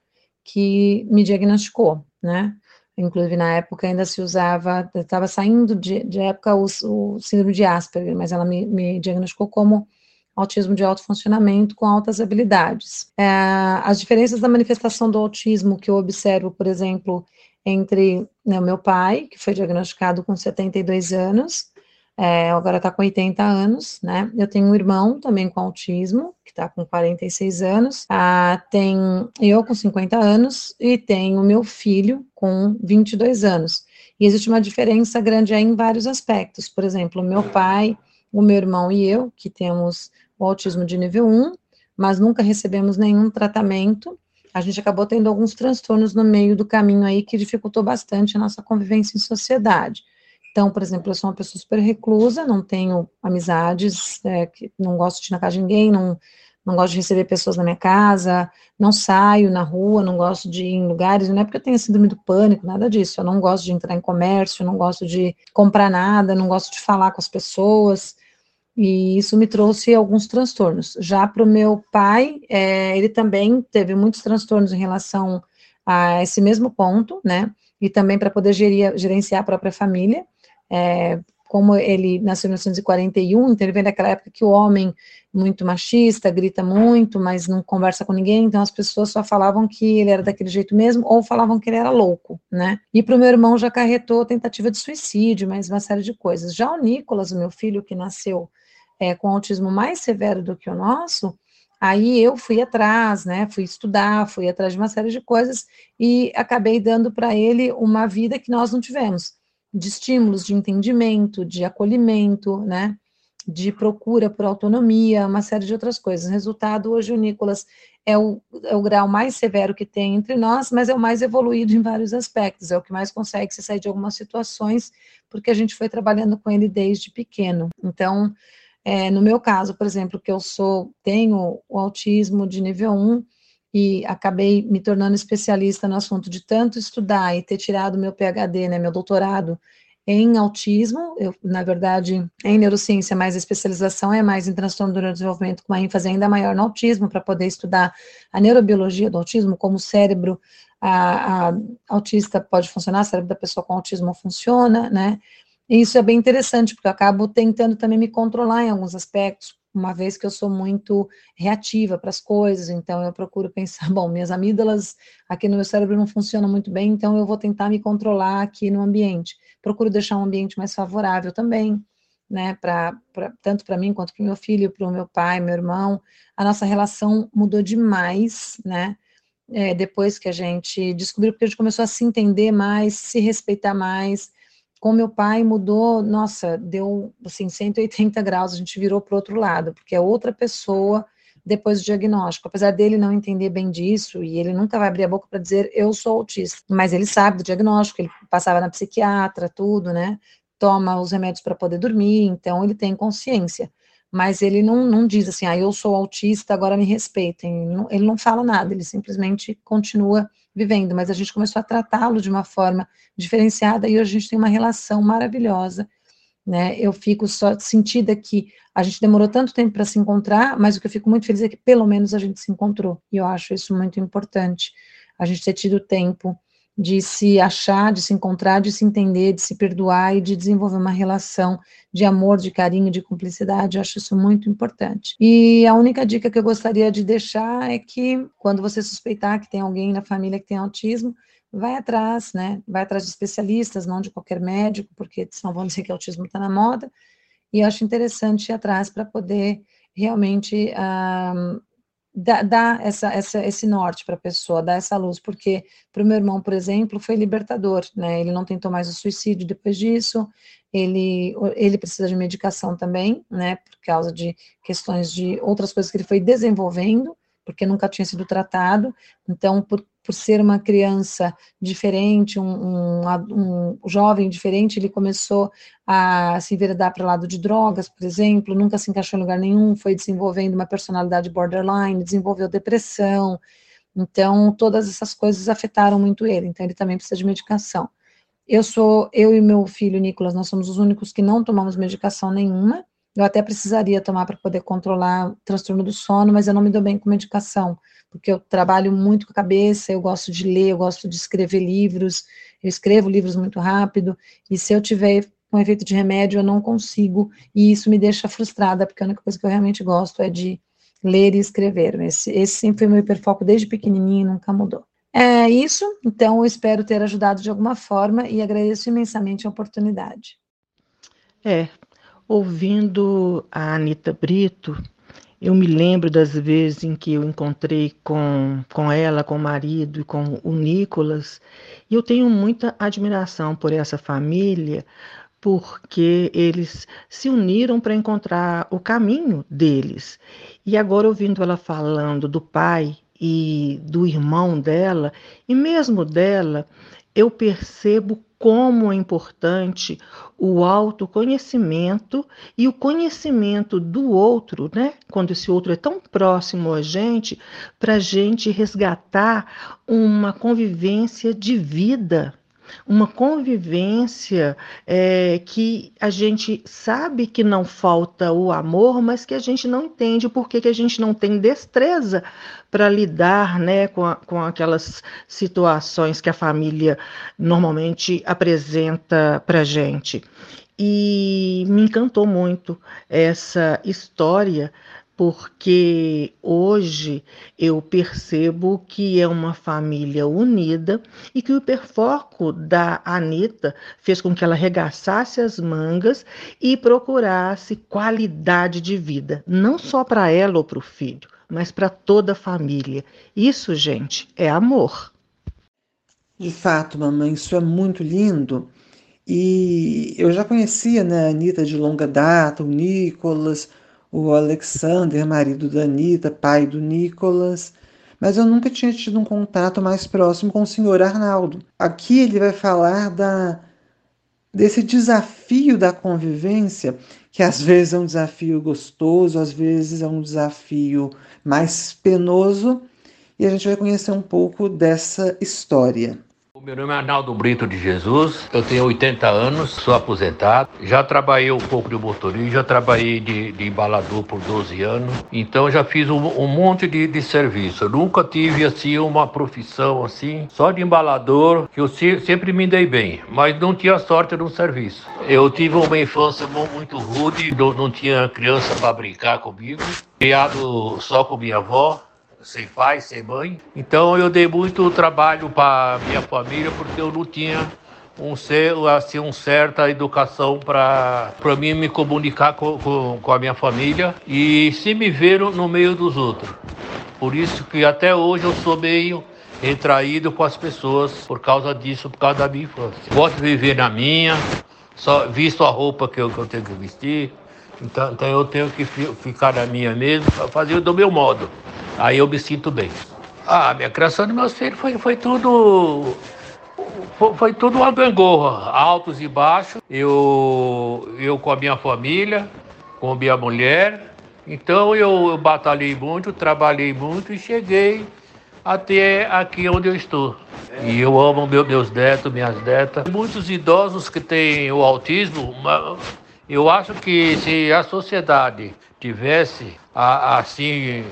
que me diagnosticou, né? Inclusive, na época ainda se usava, estava saindo de, de época o, o, síndrome de Asperger, mas ela me, me diagnosticou como autismo de alto funcionamento com altas habilidades. É, as diferenças da manifestação do autismo que eu observo, por exemplo, entre né, o meu pai, que foi diagnosticado com 72 anos, é, agora está com 80 anos, né? Eu tenho um irmão também com autismo, que está com 46 anos, ah, tem eu com 50 anos e tenho meu filho com 22 anos. E existe uma diferença grande aí em vários aspectos. Por exemplo, meu pai, o meu irmão e eu, que temos o autismo de nível 1, mas nunca recebemos nenhum tratamento. A gente acabou tendo alguns transtornos no meio do caminho aí que dificultou bastante a nossa convivência em sociedade. Então, por exemplo, eu sou uma pessoa super reclusa, não tenho amizades, é, que não gosto de ir na casa de ninguém, não, não gosto de receber pessoas na minha casa, não saio na rua, não gosto de ir em lugares, não é porque eu tenho síndrome do pânico, nada disso, eu não gosto de entrar em comércio, não gosto de comprar nada, não gosto de falar com as pessoas, e isso me trouxe alguns transtornos. Já para o meu pai, é, ele também teve muitos transtornos em relação a esse mesmo ponto, né? E também para poder gerir, gerenciar a própria família. É, como ele nasceu em 1941, então ele vem daquela época que o homem muito machista, grita muito, mas não conversa com ninguém, então as pessoas só falavam que ele era daquele jeito mesmo, ou falavam que ele era louco, né? E para o meu irmão já acarretou tentativa de suicídio, mais uma série de coisas. Já o Nicolas, o meu filho, que nasceu é, com autismo mais severo do que o nosso, aí eu fui atrás, né? Fui estudar, fui atrás de uma série de coisas e acabei dando para ele uma vida que nós não tivemos de estímulos, de entendimento, de acolhimento, né? De procura por autonomia, uma série de outras coisas. Resultado, hoje o Nicolas é o, é o grau mais severo que tem entre nós, mas é o mais evoluído em vários aspectos, é o que mais consegue se sair de algumas situações, porque a gente foi trabalhando com ele desde pequeno. Então, é, no meu caso, por exemplo, que eu sou, tenho o autismo de nível 1, e acabei me tornando especialista no assunto de tanto estudar e ter tirado meu PhD, né, meu doutorado em autismo, eu, na verdade, em neurociência, mas a especialização é mais em transtorno do neurodesenvolvimento, com uma ênfase ainda maior no autismo, para poder estudar a neurobiologia do autismo, como o cérebro a, a autista pode funcionar, o cérebro da pessoa com autismo funciona, né, e isso é bem interessante, porque eu acabo tentando também me controlar em alguns aspectos, uma vez que eu sou muito reativa para as coisas, então eu procuro pensar, bom, minhas amígdalas aqui no meu cérebro não funcionam muito bem, então eu vou tentar me controlar aqui no ambiente. Procuro deixar um ambiente mais favorável também, né, pra, pra tanto para mim quanto para o meu filho, para o meu pai, meu irmão. A nossa relação mudou demais, né, é, depois que a gente descobriu, porque a gente começou a se entender mais, se respeitar mais, com meu pai mudou, nossa, deu assim 180 graus, a gente virou para outro lado, porque é outra pessoa depois do diagnóstico. Apesar dele não entender bem disso, e ele nunca vai abrir a boca para dizer eu sou autista, mas ele sabe do diagnóstico, ele passava na psiquiatra, tudo, né? Toma os remédios para poder dormir, então ele tem consciência. Mas ele não, não diz assim, ah, eu sou autista, agora me respeitem. Ele não, ele não fala nada, ele simplesmente continua vivendo, mas a gente começou a tratá-lo de uma forma diferenciada e hoje a gente tem uma relação maravilhosa, né? Eu fico só sentida que a gente demorou tanto tempo para se encontrar, mas o que eu fico muito feliz é que pelo menos a gente se encontrou, e eu acho isso muito importante, a gente ter tido tempo de se achar, de se encontrar, de se entender, de se perdoar e de desenvolver uma relação de amor, de carinho, de cumplicidade. Eu acho isso muito importante. E a única dica que eu gostaria de deixar é que quando você suspeitar que tem alguém na família que tem autismo, vai atrás, né? Vai atrás de especialistas, não de qualquer médico, porque senão vão dizer que autismo está na moda. E acho interessante ir atrás para poder realmente uh, dar, dar essa, essa, esse norte para a pessoa, dar essa luz, porque para o meu irmão, por exemplo, foi libertador, né? Ele não tentou mais o suicídio depois disso, ele, ele precisa de medicação também, né? Por causa de questões de outras coisas que ele foi desenvolvendo, porque nunca tinha sido tratado. Então, por, por ser uma criança diferente, um, um, um jovem diferente, ele começou a se enveredar para o lado de drogas, por exemplo, nunca se encaixou em lugar nenhum, foi desenvolvendo uma personalidade borderline, desenvolveu depressão. Então, todas essas coisas afetaram muito ele. Então, ele também precisa de medicação. Eu sou, eu e meu filho Nicolas, nós somos os únicos que não tomamos medicação nenhuma. Eu até precisaria tomar para poder controlar o transtorno do sono, mas eu não me dou bem com medicação, porque eu trabalho muito com a cabeça, eu gosto de ler, eu gosto de escrever livros, eu escrevo livros muito rápido, e se eu tiver com efeito de remédio, eu não consigo, e isso me deixa frustrada, porque a única coisa que eu realmente gosto é de ler e escrever. Esse, esse sempre foi meu hiperfoco desde pequenininho e nunca mudou. É isso, então eu espero ter ajudado de alguma forma e agradeço imensamente a oportunidade. É, Ouvindo a Anita Brito, eu me lembro das vezes em que eu encontrei com, com ela, com o marido e com o Nicolas, e eu tenho muita admiração por essa família, porque eles se uniram para encontrar o caminho deles. E agora, ouvindo ela falando do pai e do irmão dela, e mesmo dela, eu percebo como é importante o autoconhecimento e o conhecimento do outro, né? Quando esse outro é tão próximo a gente, para a gente resgatar uma convivência de vida. Uma convivência é, que a gente sabe que não falta o amor, mas que a gente não entende porque que a gente não tem destreza para lidar né, com, a, com aquelas situações que a família normalmente apresenta para a gente. E me encantou muito essa história porque hoje eu percebo que é uma família unida e que o hiperfoco da Anitta fez com que ela regaçasse as mangas e procurasse qualidade de vida, não só para ela ou para o filho, mas para toda a família. Isso, gente, é amor. De fato, mamãe, isso é muito lindo. E eu já conhecia né, a Anitta de longa data, o Nicolas, o Alexander, marido da Anitta, pai do Nicolas, mas eu nunca tinha tido um contato mais próximo com o senhor Arnaldo. Aqui ele vai falar da, desse desafio da convivência, que às vezes é um desafio gostoso, às vezes é um desafio mais penoso, e a gente vai conhecer um pouco dessa história. Meu nome é Arnaldo Brito de Jesus, eu tenho 80 anos, sou aposentado. Já trabalhei um pouco de motorista, já trabalhei de, de embalador por 12 anos, então já fiz um, um monte de, de serviço. Eu nunca tive assim uma profissão assim, só de embalador, que eu se, sempre me dei bem, mas não tinha sorte no serviço. Eu tive uma infância muito rude, não, não tinha criança para brincar comigo, criado só com minha avó sem pai, sem mãe. Então eu dei muito trabalho para minha família porque eu não tinha um assim, uma certa educação para mim me comunicar com, com, com, a minha família e se me ver no meio dos outros. Por isso que até hoje eu sou meio retraído com as pessoas por causa disso, por causa da minha infância. Gosto de viver na minha, só visto a roupa que eu, que eu tenho que vestir, então, então eu tenho que ficar na minha mesmo, fazer do meu modo. Aí eu me sinto bem. Ah, minha criação dos meus filhos foi, foi tudo. Foi, foi tudo uma gangorra, altos e baixos. Eu, eu com a minha família, com a minha mulher. Então eu, eu batalhei muito, trabalhei muito e cheguei até aqui onde eu estou. E eu amo meu, meus netos, minhas netas. Muitos idosos que têm o autismo, eu acho que se a sociedade tivesse assim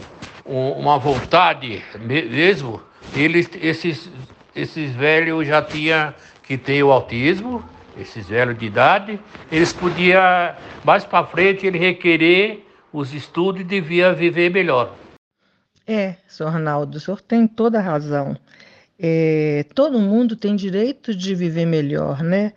uma vontade mesmo, eles, esses, esses velhos já tinham que ter o autismo, esses velhos de idade, eles podiam, mais para frente, ele requerer os estudos e devia viver melhor. É, senhor Arnaldo, o senhor tem toda a razão. É, todo mundo tem direito de viver melhor, né?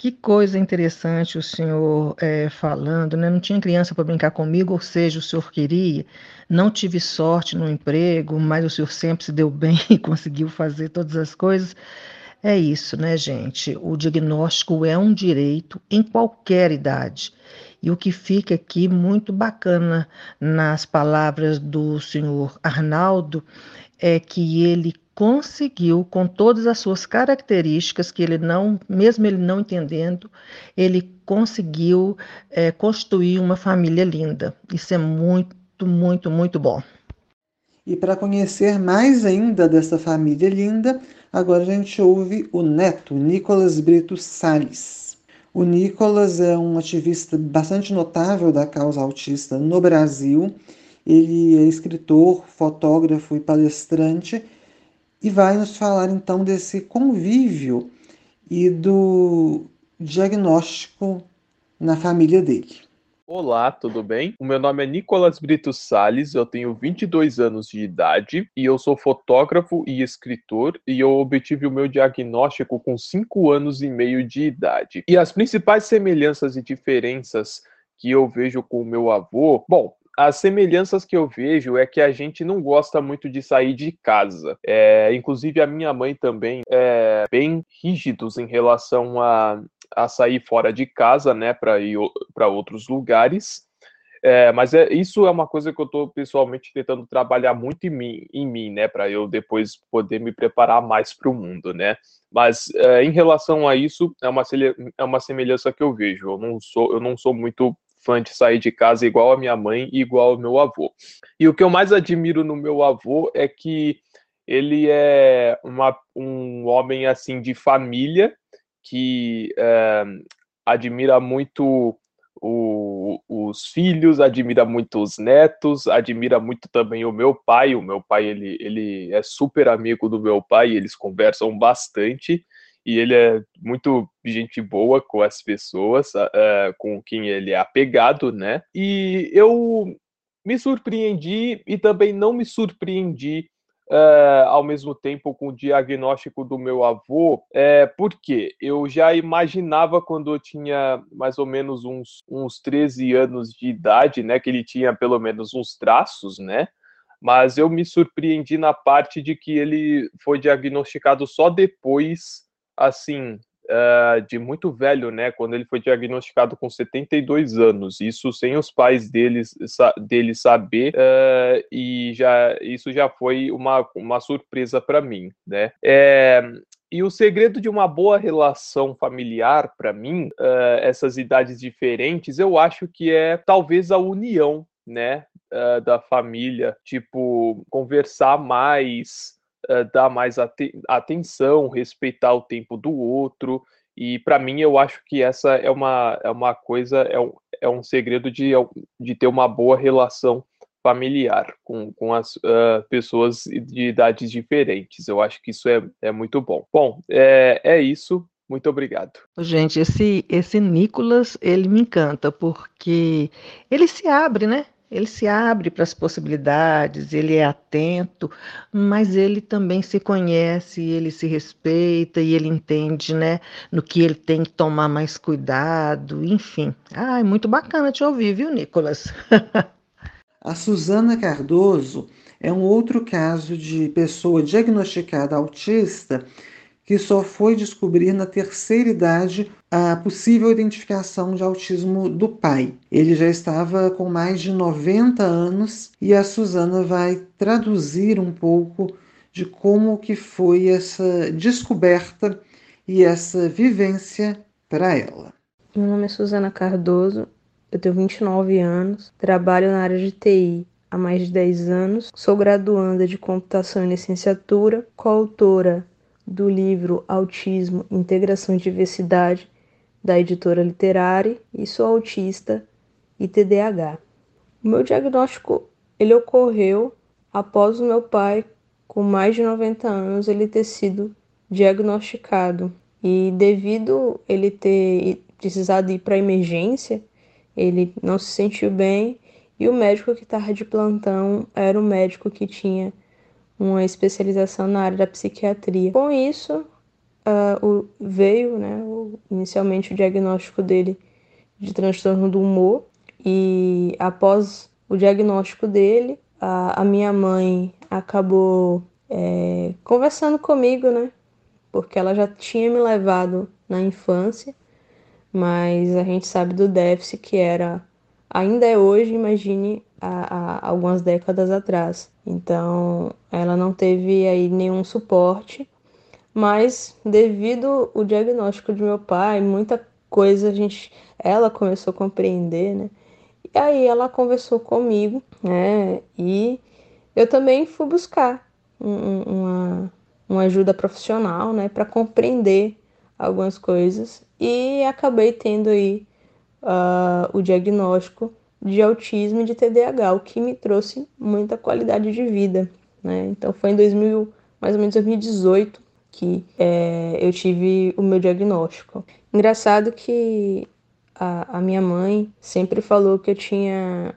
Que coisa interessante o senhor é, falando, né? Não tinha criança para brincar comigo, ou seja, o senhor queria. Não tive sorte no emprego, mas o senhor sempre se deu bem e conseguiu fazer todas as coisas. É isso, né, gente? O diagnóstico é um direito em qualquer idade. E o que fica aqui muito bacana nas palavras do senhor Arnaldo é que ele conseguiu, com todas as suas características, que ele não, mesmo ele não entendendo, ele conseguiu é, construir uma família linda. Isso é muito, muito, muito bom. E para conhecer mais ainda dessa família linda, agora a gente ouve o neto, Nicolas Brito Salles. O Nicolas é um ativista bastante notável da causa autista no Brasil. Ele é escritor, fotógrafo e palestrante e vai nos falar então desse convívio e do diagnóstico na família dele. Olá, tudo bem? O meu nome é Nicolas Brito Sales, eu tenho 22 anos de idade e eu sou fotógrafo e escritor e eu obtive o meu diagnóstico com 5 anos e meio de idade. E as principais semelhanças e diferenças que eu vejo com o meu avô, bom, as semelhanças que eu vejo é que a gente não gosta muito de sair de casa. É, inclusive, a minha mãe também é bem rígidos em relação a, a sair fora de casa, né, para ir para outros lugares. É, mas é, isso é uma coisa que eu estou pessoalmente tentando trabalhar muito em mim, em mim né, para eu depois poder me preparar mais para o mundo, né. Mas é, em relação a isso, é uma, é uma semelhança que eu vejo. Eu não sou, eu não sou muito fã de sair de casa igual a minha mãe e igual ao meu avô. E o que eu mais admiro no meu avô é que ele é uma, um homem assim de família que é, admira muito o, os filhos, admira muito os netos, admira muito também o meu pai. O meu pai ele, ele é super amigo do meu pai, eles conversam bastante e ele é muito gente boa com as pessoas, uh, com quem ele é apegado, né? E eu me surpreendi e também não me surpreendi uh, ao mesmo tempo com o diagnóstico do meu avô, é, porque eu já imaginava quando eu tinha mais ou menos uns, uns 13 anos de idade, né, que ele tinha pelo menos uns traços, né, mas eu me surpreendi na parte de que ele foi diagnosticado só depois, assim, uh, de muito velho, né? Quando ele foi diagnosticado com 72 anos, isso sem os pais deles, dele saber, uh, e já isso já foi uma, uma surpresa para mim, né? É, e o segredo de uma boa relação familiar, para mim, uh, essas idades diferentes, eu acho que é talvez a união, né, uh, da família, tipo conversar mais, uh, dar mais atenção, respeitar o tempo do outro. E para mim, eu acho que essa é uma, é uma coisa, é um, é um segredo de, de ter uma boa relação familiar com, com as uh, pessoas de idades diferentes. Eu acho que isso é, é muito bom. Bom, é, é isso. Muito obrigado. Gente, esse, esse Nicolas, ele me encanta, porque ele se abre, né? Ele se abre para as possibilidades, ele é atento, mas ele também se conhece, ele se respeita e ele entende, né, no que ele tem que tomar mais cuidado, enfim. Ah, é muito bacana te ouvir, viu, Nicolas? a Suzana Cardoso é um outro caso de pessoa diagnosticada autista que só foi descobrir na terceira idade a possível identificação de autismo do pai. Ele já estava com mais de 90 anos e a Suzana vai traduzir um pouco de como que foi essa descoberta e essa vivência para ela. Meu nome é Suzana Cardoso, eu tenho 29 anos, trabalho na área de TI há mais de 10 anos, sou graduanda de computação e licenciatura, coautora do livro Autismo, Integração e Diversidade, da editora Literari, e sou autista e TDAH. O meu diagnóstico ele ocorreu após o meu pai, com mais de 90 anos, ele ter sido diagnosticado. E devido ele ter precisado ir para emergência, ele não se sentiu bem e o médico que estava de plantão era um médico que tinha uma especialização na área da psiquiatria. Com isso, uh, o, veio né, o, inicialmente o diagnóstico dele de transtorno do humor, e após o diagnóstico dele, a, a minha mãe acabou é, conversando comigo, né? Porque ela já tinha me levado na infância, mas a gente sabe do déficit que era, ainda é hoje, imagine há, há algumas décadas atrás. Então, ela não teve aí nenhum suporte, mas devido ao diagnóstico de meu pai, muita coisa a gente, ela começou a compreender, né? E aí ela conversou comigo, né? E eu também fui buscar um, uma, uma ajuda profissional, né? Para compreender algumas coisas e acabei tendo aí uh, o diagnóstico de autismo e de TDAH, o que me trouxe muita qualidade de vida. Né? Então foi em 2000, mais ou menos 2018 que é, eu tive o meu diagnóstico. Engraçado que a, a minha mãe sempre falou que eu tinha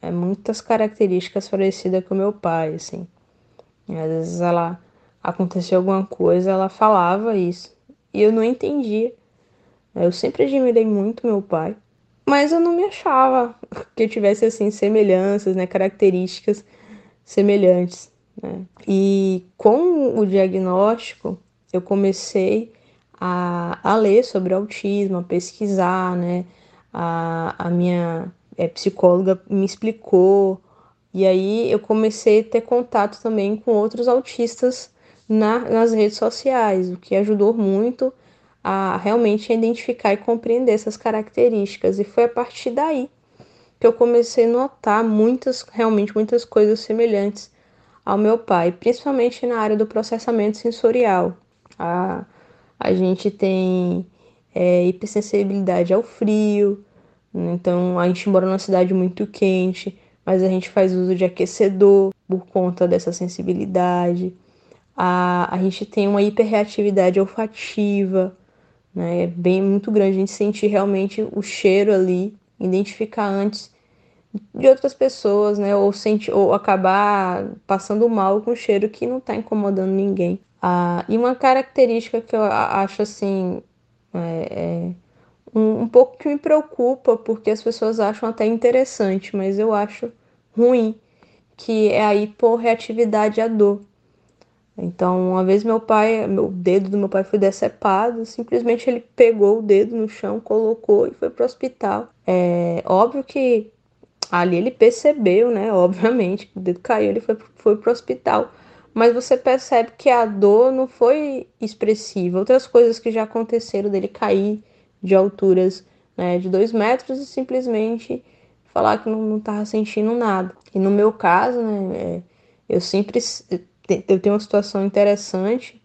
é, muitas características parecidas com meu pai, assim. Às vezes ela acontecia alguma coisa, ela falava isso e eu não entendia. Eu sempre admirei muito meu pai, mas eu não me achava que eu tivesse assim semelhanças, né, características semelhantes. Né? E com o diagnóstico, eu comecei a, a ler sobre autismo, a pesquisar, né? A, a minha é, psicóloga me explicou, e aí eu comecei a ter contato também com outros autistas na, nas redes sociais, o que ajudou muito a realmente identificar e compreender essas características. E foi a partir daí que eu comecei a notar muitas, realmente muitas coisas semelhantes ao meu pai, principalmente na área do processamento sensorial. A, a gente tem é, hipersensibilidade ao frio, então a gente mora numa cidade muito quente, mas a gente faz uso de aquecedor por conta dessa sensibilidade. A, a gente tem uma hiperreatividade olfativa, né? É bem muito grande. A gente sentir realmente o cheiro ali, identificar antes de outras pessoas, né? Ou, sentir, ou acabar passando mal com o cheiro que não está incomodando ninguém. Ah, e uma característica que eu acho assim é, é um, um pouco que me preocupa, porque as pessoas acham até interessante, mas eu acho ruim, que é a hiporreatividade à dor. Então, uma vez meu pai, o dedo do meu pai foi decepado, simplesmente ele pegou o dedo no chão, colocou e foi para o hospital. É óbvio que ali ele percebeu, né? Obviamente, o dedo caiu, ele foi, foi para o hospital. Mas você percebe que a dor não foi expressiva. Outras coisas que já aconteceram dele cair de alturas né, de dois metros e simplesmente falar que não estava sentindo nada. E no meu caso, né, é, eu sempre eu tenho uma situação interessante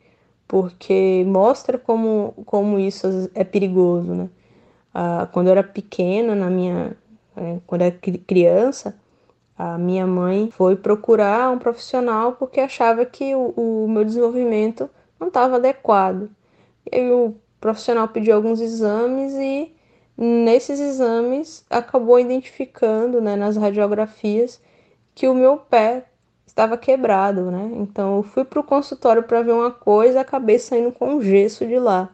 porque mostra como, como isso é perigoso, né? Ah, quando eu era pequena, na minha, é, quando eu era criança, a minha mãe foi procurar um profissional porque achava que o, o meu desenvolvimento não estava adequado. E aí o profissional pediu alguns exames e nesses exames acabou identificando, né, nas radiografias, que o meu pé estava quebrado, né? Então eu fui para o consultório para ver uma coisa, acabei saindo com gesso de lá.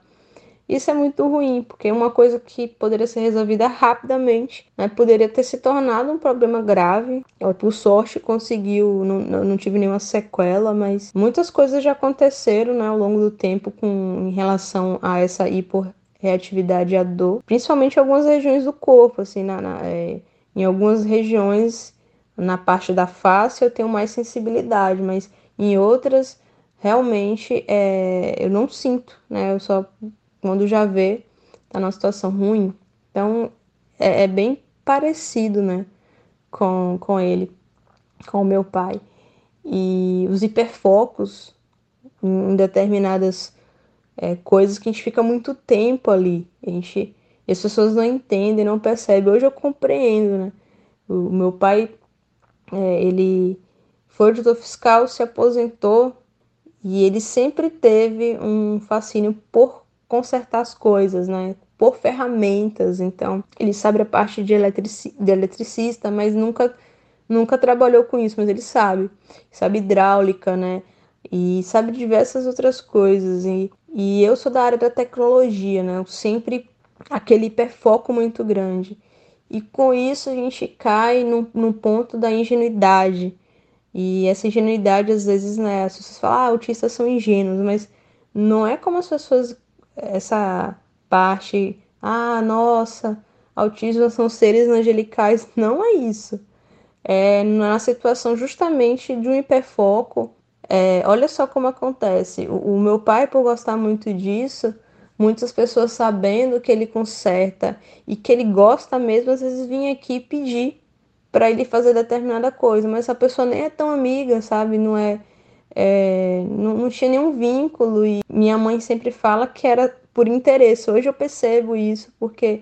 Isso é muito ruim, porque é uma coisa que poderia ser resolvida rapidamente, né? poderia ter se tornado um problema grave. Eu, por sorte, conseguiu, não, não tive nenhuma sequela, mas muitas coisas já aconteceram né, ao longo do tempo com, em relação a essa hiporreatividade à dor, principalmente em algumas regiões do corpo, assim, na, na é, em algumas regiões na parte da face eu tenho mais sensibilidade, mas em outras realmente é, eu não sinto, né? Eu só quando já vê tá numa situação ruim. Então é, é bem parecido, né? Com, com ele, com o meu pai. E os hiperfocos em determinadas é, coisas que a gente fica muito tempo ali. A gente, as pessoas não entendem, não percebem. Hoje eu compreendo, né? O meu pai é, ele foi auditor fiscal, se aposentou e ele sempre teve um fascínio por consertar as coisas, né? Por ferramentas. Então, ele sabe a parte de, eletrici de eletricista, mas nunca, nunca trabalhou com isso, mas ele sabe. Sabe hidráulica, né? E sabe diversas outras coisas. E, e eu sou da área da tecnologia, né? Sempre aquele hiperfoco muito grande. E com isso a gente cai no, no ponto da ingenuidade. E essa ingenuidade, às vezes, né, as pessoas falam, ah, autistas são ingênuos, mas não é como as pessoas, essa parte, ah, nossa, autistas são seres angelicais. Não é isso. É na situação justamente de um hiperfoco. É, olha só como acontece. O, o meu pai, por gostar muito disso, muitas pessoas sabendo que ele conserta e que ele gosta mesmo, às vezes vinha aqui pedir para ele fazer determinada coisa, mas essa pessoa nem é tão amiga, sabe? Não é, é não, não tinha nenhum vínculo e minha mãe sempre fala que era por interesse. Hoje eu percebo isso porque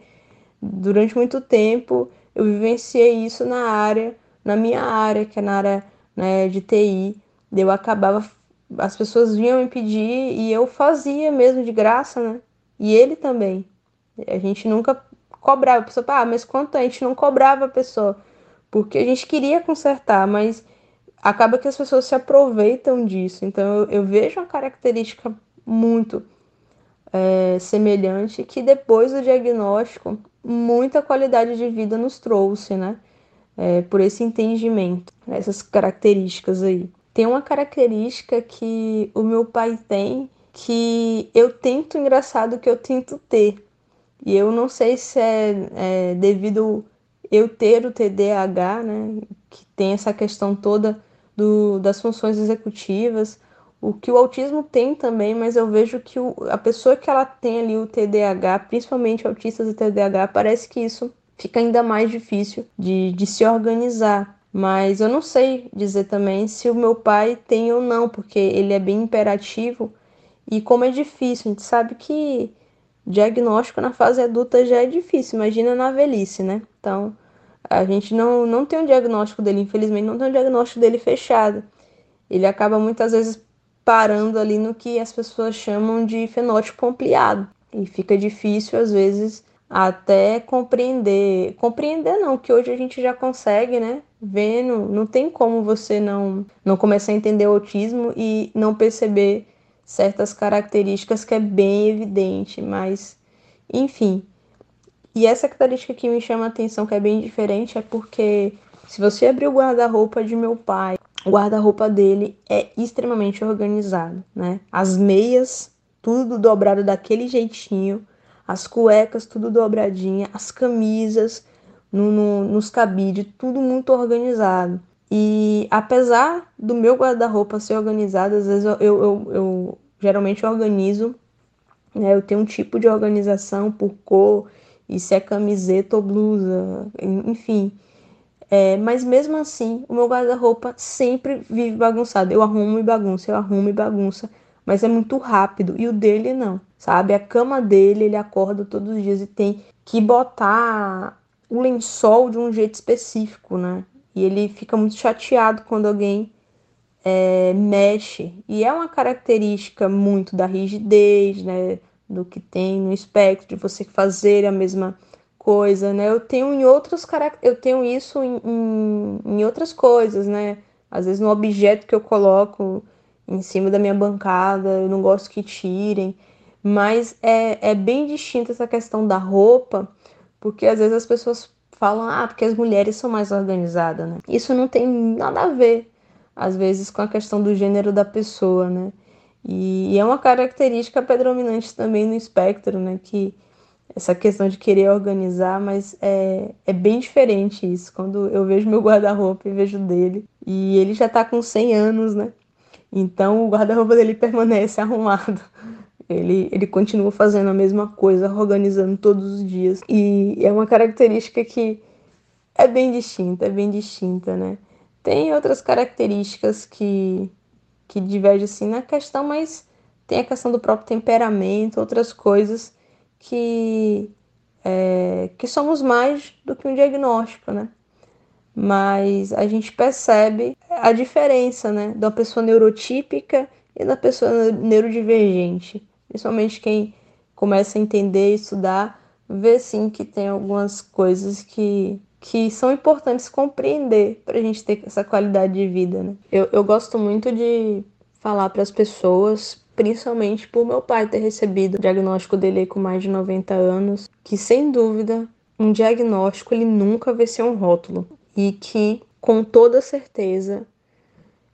durante muito tempo eu vivenciei isso na área, na minha área, que é na área né, de TI. Eu acabava as pessoas vinham me pedir e eu fazia mesmo de graça, né? E ele também. A gente nunca cobrava. A pessoa, ah, mas quanto a gente não cobrava a pessoa? Porque a gente queria consertar, mas acaba que as pessoas se aproveitam disso. Então eu, eu vejo uma característica muito é, semelhante que depois do diagnóstico, muita qualidade de vida nos trouxe, né? É, por esse entendimento, essas características aí tem uma característica que o meu pai tem que eu tento, engraçado, que eu tento ter. E eu não sei se é, é devido eu ter o TDAH, né, que tem essa questão toda do, das funções executivas, o que o autismo tem também, mas eu vejo que o, a pessoa que ela tem ali o TDAH, principalmente autistas e TDAH, parece que isso fica ainda mais difícil de, de se organizar Mas eu não sei dizer também se o meu pai tem ou não, porque ele é bem imperativo e como é difícil, a gente sabe que diagnóstico na fase adulta já é difícil, imagina na velhice, né? Então, a gente não, não tem um diagnóstico dele, infelizmente, não tem um diagnóstico dele fechado. Ele acaba muitas vezes parando ali no que as pessoas chamam de fenótipo ampliado. E fica difícil, às vezes, até compreender. Compreender não, que hoje a gente já consegue, né? Vendo, não tem como você não, não começar a entender o autismo e não perceber certas características que é bem evidente, mas enfim. E essa característica que me chama a atenção, que é bem diferente, é porque se você abrir o guarda-roupa de meu pai, o guarda-roupa dele é extremamente organizado, né? As meias, tudo dobrado daquele jeitinho, as cuecas, tudo dobradinha, as camisas no, no, nos cabides, tudo muito organizado. E apesar do meu guarda-roupa ser organizado, às vezes eu, eu, eu, eu geralmente organizo, né? Eu tenho um tipo de organização por cor, e se é camiseta ou blusa, enfim. É, mas mesmo assim, o meu guarda-roupa sempre vive bagunçado. Eu arrumo e bagunça, eu arrumo e bagunça, mas é muito rápido. E o dele não, sabe? A cama dele, ele acorda todos os dias e tem que botar o lençol de um jeito específico, né? E ele fica muito chateado quando alguém é, mexe. E é uma característica muito da rigidez, né? Do que tem no espectro, de você fazer a mesma coisa, né? Eu tenho em outros eu tenho isso em, em, em, outras coisas, né? Às vezes no objeto que eu coloco em cima da minha bancada, eu não gosto que tirem. Mas é, é bem distinta essa questão da roupa, porque às vezes as pessoas falam, ah, porque as mulheres são mais organizadas, né? Isso não tem nada a ver, às vezes, com a questão do gênero da pessoa, né? E, e é uma característica predominante também no espectro, né? Que essa questão de querer organizar, mas é, é bem diferente isso. Quando eu vejo meu guarda-roupa e vejo dele, e ele já tá com 100 anos, né? Então o guarda-roupa dele permanece arrumado. Ele, ele continua fazendo a mesma coisa, organizando todos os dias. E é uma característica que é bem distinta, é bem distinta, né? Tem outras características que, que divergem assim na questão, mas tem a questão do próprio temperamento, outras coisas que, é, que somos mais do que um diagnóstico, né? Mas a gente percebe a diferença, né, da pessoa neurotípica e da pessoa neurodivergente. Principalmente quem começa a entender, estudar, vê sim que tem algumas coisas que, que são importantes compreender para a gente ter essa qualidade de vida. Né? Eu, eu gosto muito de falar para as pessoas, principalmente por meu pai ter recebido o diagnóstico dele com mais de 90 anos, que sem dúvida um diagnóstico ele nunca vai ser um rótulo e que com toda certeza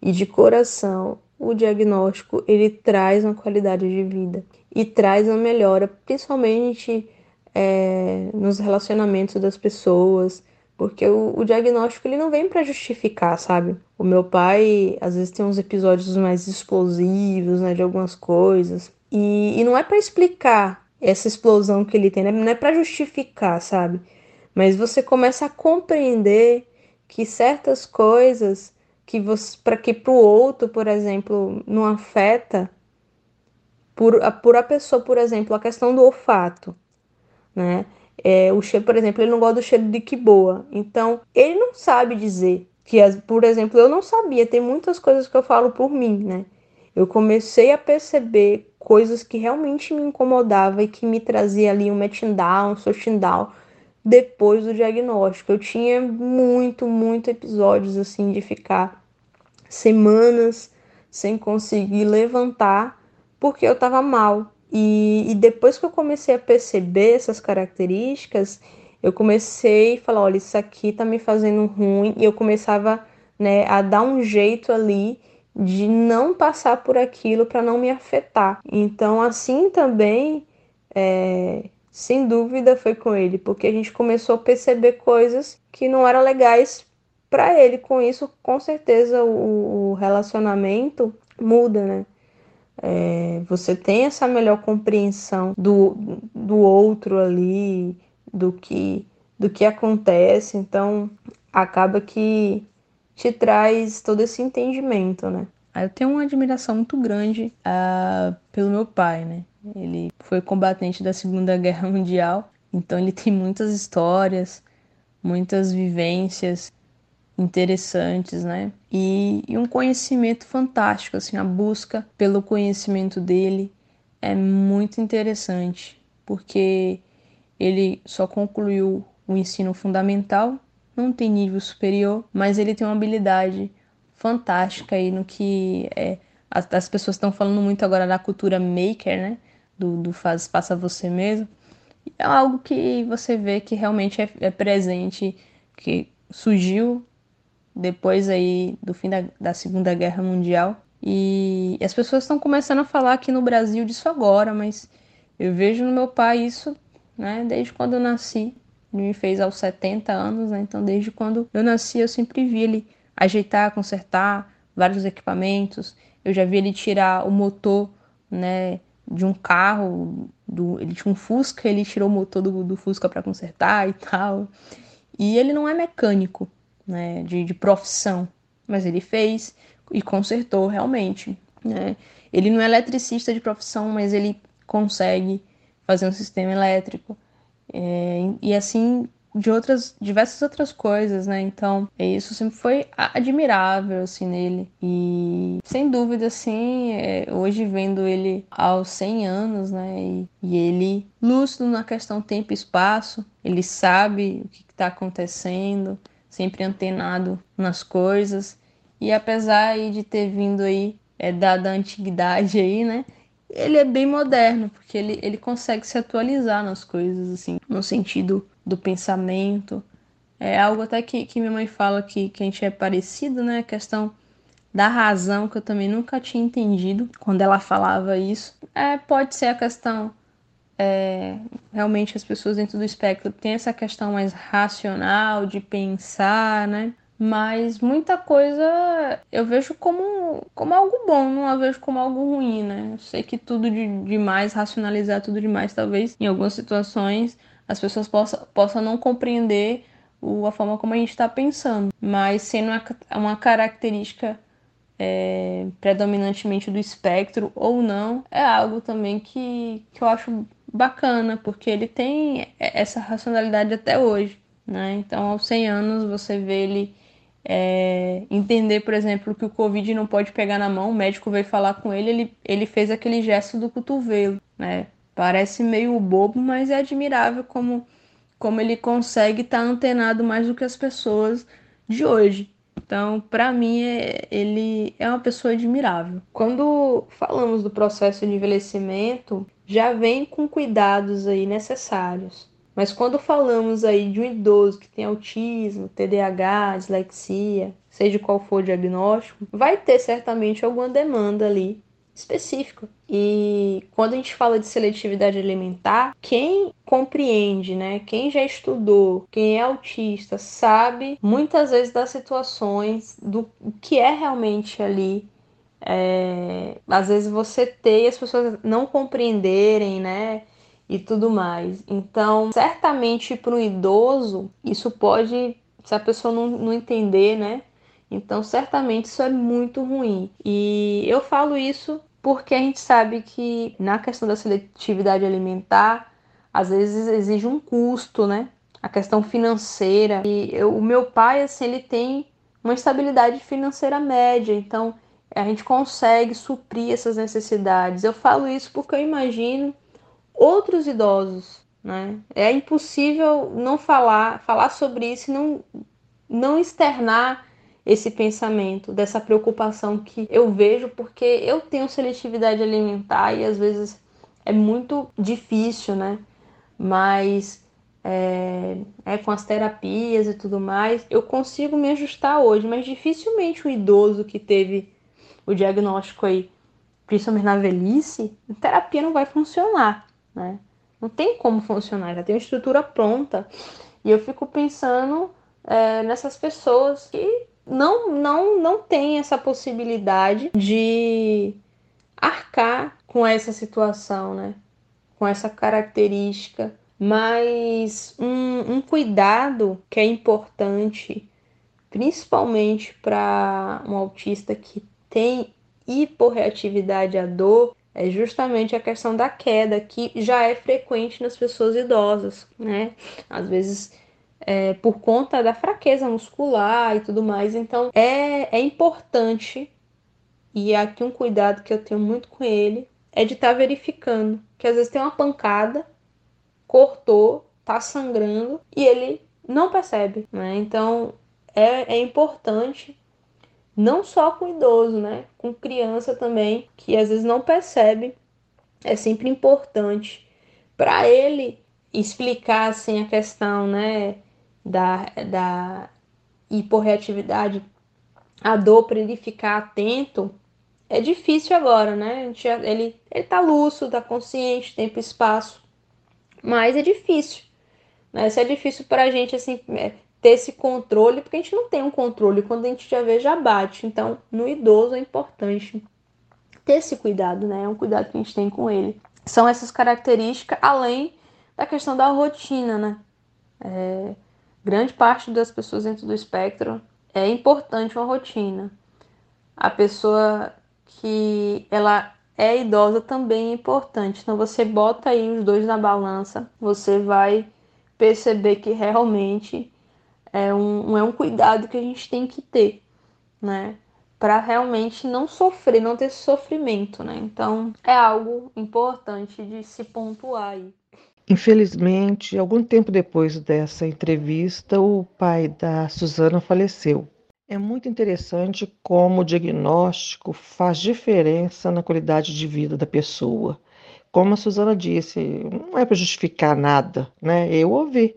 e de coração o diagnóstico ele traz uma qualidade de vida e traz uma melhora, principalmente é, nos relacionamentos das pessoas, porque o, o diagnóstico ele não vem para justificar, sabe? O meu pai às vezes tem uns episódios mais explosivos, né, de algumas coisas e, e não é para explicar essa explosão que ele tem, né? não é para justificar, sabe? Mas você começa a compreender que certas coisas que você para que para o outro, por exemplo, não afeta por, por a pessoa, por exemplo, a questão do olfato, né? É, o cheiro, por exemplo, ele não gosta do cheiro de que boa. Então, ele não sabe dizer que, por exemplo, eu não sabia. Tem muitas coisas que eu falo por mim, né? Eu comecei a perceber coisas que realmente me incomodavam e que me trazia ali um metindown, um sotindown depois do diagnóstico. Eu tinha muito, muito episódios assim de ficar semanas sem conseguir levantar porque eu estava mal. E, e, depois que eu comecei a perceber essas características, eu comecei a falar, olha, isso aqui tá me fazendo ruim, e eu começava né, a dar um jeito ali de não passar por aquilo para não me afetar. Então, assim também é, sem dúvida foi com ele, porque a gente começou a perceber coisas que não eram legais para ele. Com isso, com certeza, o, o relacionamento muda, né? É, você tem essa melhor compreensão do, do outro ali, do que, do que acontece, então acaba que te traz todo esse entendimento, né? Eu tenho uma admiração muito grande uh, pelo meu pai, né? Ele foi combatente da Segunda Guerra Mundial, então ele tem muitas histórias, muitas vivências interessantes, né? E, e, um conhecimento fantástico, assim, a busca pelo conhecimento dele é muito interessante, porque ele só concluiu o ensino fundamental, não tem nível superior, mas ele tem uma habilidade fantástica aí no que é, as, as pessoas estão falando muito agora da cultura maker, né? Do, do faz, faça você mesmo. É algo que você vê que realmente é, é presente, que surgiu depois aí do fim da, da Segunda Guerra Mundial. E, e as pessoas estão começando a falar aqui no Brasil disso agora, mas eu vejo no meu pai isso, né, desde quando eu nasci. Ele me fez aos 70 anos, né, então desde quando eu nasci eu sempre vi ele ajeitar, consertar vários equipamentos. Eu já vi ele tirar o motor, né, de um carro, do, ele tinha um Fusca, ele tirou o motor do, do Fusca para consertar e tal. E ele não é mecânico, né, de, de profissão, mas ele fez e consertou realmente. Né? Ele não é eletricista de profissão, mas ele consegue fazer um sistema elétrico. É, e assim de outras diversas outras coisas, né? Então, isso sempre foi admirável assim nele. E sem dúvida assim, é, hoje vendo ele aos 100 anos, né? E, e, ele lúcido na questão tempo e espaço, ele sabe o que está acontecendo, sempre antenado nas coisas. E apesar aí de ter vindo aí é, da, da antiguidade aí, né? Ele é bem moderno, porque ele, ele consegue se atualizar nas coisas, assim, no sentido do pensamento. É algo até que, que minha mãe fala que, que a gente é parecido, né? A questão da razão, que eu também nunca tinha entendido quando ela falava isso. É, pode ser a questão é, realmente as pessoas dentro do espectro têm essa questão mais racional de pensar, né? Mas muita coisa eu vejo como, como algo bom, não a vejo como algo ruim, né? Eu sei que tudo de, demais, racionalizar tudo demais, talvez em algumas situações as pessoas possam, possam não compreender o, a forma como a gente está pensando, mas sendo uma, uma característica é, predominantemente do espectro ou não, é algo também que, que eu acho bacana, porque ele tem essa racionalidade até hoje. Né? Então, aos 100 anos, você vê ele é, entender, por exemplo, que o Covid não pode pegar na mão, o médico veio falar com ele, ele, ele fez aquele gesto do cotovelo. Né? Parece meio bobo, mas é admirável como, como ele consegue estar tá antenado mais do que as pessoas de hoje. Então, para mim, é, ele é uma pessoa admirável. Quando falamos do processo de envelhecimento, já vem com cuidados aí necessários. Mas quando falamos aí de um idoso que tem autismo, TDAH, dislexia, seja qual for o diagnóstico, vai ter certamente alguma demanda ali específica. E quando a gente fala de seletividade alimentar, quem compreende, né? Quem já estudou, quem é autista, sabe muitas vezes das situações do que é realmente ali é, às vezes você ter e as pessoas não compreenderem, né? E tudo mais. Então, certamente para um idoso, isso pode, se a pessoa não, não entender, né? Então, certamente isso é muito ruim. E eu falo isso porque a gente sabe que na questão da seletividade alimentar, às vezes exige um custo, né? A questão financeira. E eu, o meu pai, assim, ele tem uma estabilidade financeira média, então a gente consegue suprir essas necessidades. Eu falo isso porque eu imagino outros idosos, né? É impossível não falar, falar sobre isso e não, não externar esse pensamento, dessa preocupação que eu vejo, porque eu tenho seletividade alimentar e às vezes é muito difícil, né? Mas é, é, com as terapias e tudo mais, eu consigo me ajustar hoje, mas dificilmente o idoso que teve o diagnóstico aí, principalmente na velhice, a terapia não vai funcionar, né? Não tem como funcionar, já tem uma estrutura pronta. E eu fico pensando é, nessas pessoas que não, não, não tem essa possibilidade de arcar com essa situação, né? Com essa característica. Mas um, um cuidado que é importante principalmente para um autista que tem hiporreatividade à dor, é justamente a questão da queda, que já é frequente nas pessoas idosas, né? Às vezes é, por conta da fraqueza muscular e tudo mais. Então é, é importante, e é aqui um cuidado que eu tenho muito com ele, é de estar tá verificando. Que às vezes tem uma pancada, cortou, tá sangrando e ele não percebe, né? Então é, é importante não só com idoso, né? Com criança também, que às vezes não percebe. É sempre importante para ele explicar assim a questão, né, da, da hiporreatividade, a dor para ele ficar atento. É difícil agora, né? Gente, ele, ele tá lúcido, tá consciente, tempo e espaço. Mas é difícil. Né? Isso é difícil para a gente, assim, é, ter esse controle, porque a gente não tem um controle. Quando a gente já vê, já bate. Então, no idoso é importante ter esse cuidado, né? É um cuidado que a gente tem com ele. São essas características, além da questão da rotina, né? É, grande parte das pessoas dentro do espectro é importante uma rotina. A pessoa que ela é idosa também é importante. Então você bota aí os dois na balança, você vai perceber que realmente é um, é um cuidado que a gente tem que ter, né? Para realmente não sofrer, não ter sofrimento, né? Então é algo importante de se pontuar aí. Infelizmente, algum tempo depois dessa entrevista, o pai da Suzana faleceu. É muito interessante como o diagnóstico faz diferença na qualidade de vida da pessoa. Como a Suzana disse, não é para justificar nada, né? Eu ouvi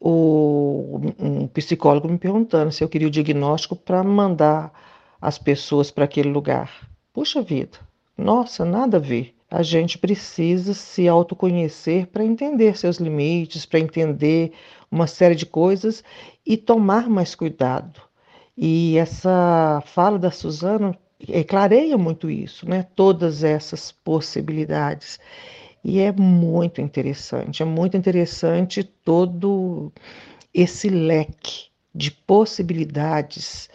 o, um psicólogo me perguntando se eu queria o diagnóstico para mandar as pessoas para aquele lugar. Puxa vida, nossa, nada a ver. A gente precisa se autoconhecer para entender seus limites, para entender uma série de coisas e tomar mais cuidado. E essa fala da Suzana é, clareia muito isso, né? Todas essas possibilidades. E é muito interessante, é muito interessante todo esse leque de possibilidades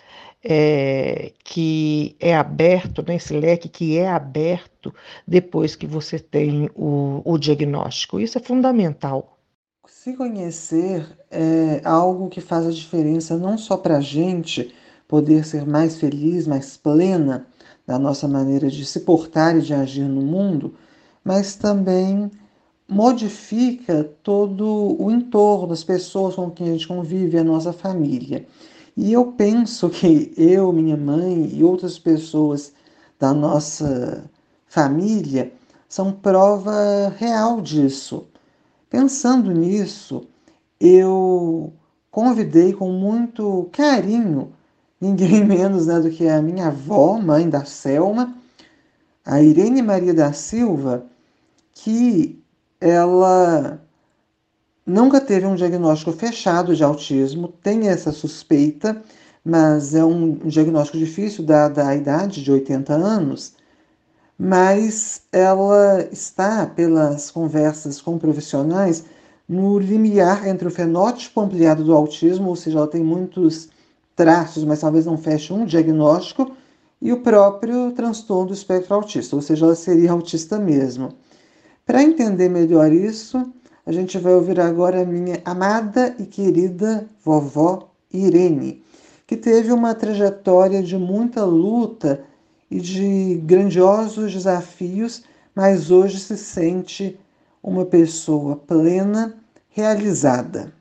é, que é aberto, né, esse leque que é aberto depois que você tem o, o diagnóstico. Isso é fundamental. Se conhecer é algo que faz a diferença não só para a gente poder ser mais feliz, mais plena da nossa maneira de se portar e de agir no mundo, mas também modifica todo o entorno das pessoas com quem a gente convive, a nossa família. E eu penso que eu, minha mãe e outras pessoas da nossa família são prova real disso. Pensando nisso, eu convidei com muito carinho ninguém menos né, do que a minha avó, mãe da Selma, a Irene Maria da Silva, que ela nunca teve um diagnóstico fechado de autismo, tem essa suspeita, mas é um diagnóstico difícil dada a idade de 80 anos. Mas ela está, pelas conversas com profissionais, no limiar entre o fenótipo ampliado do autismo, ou seja, ela tem muitos traços, mas talvez não feche um diagnóstico, e o próprio transtorno do espectro autista, ou seja, ela seria autista mesmo. Para entender melhor isso, a gente vai ouvir agora a minha amada e querida vovó Irene, que teve uma trajetória de muita luta e de grandiosos desafios, mas hoje se sente uma pessoa plena, realizada.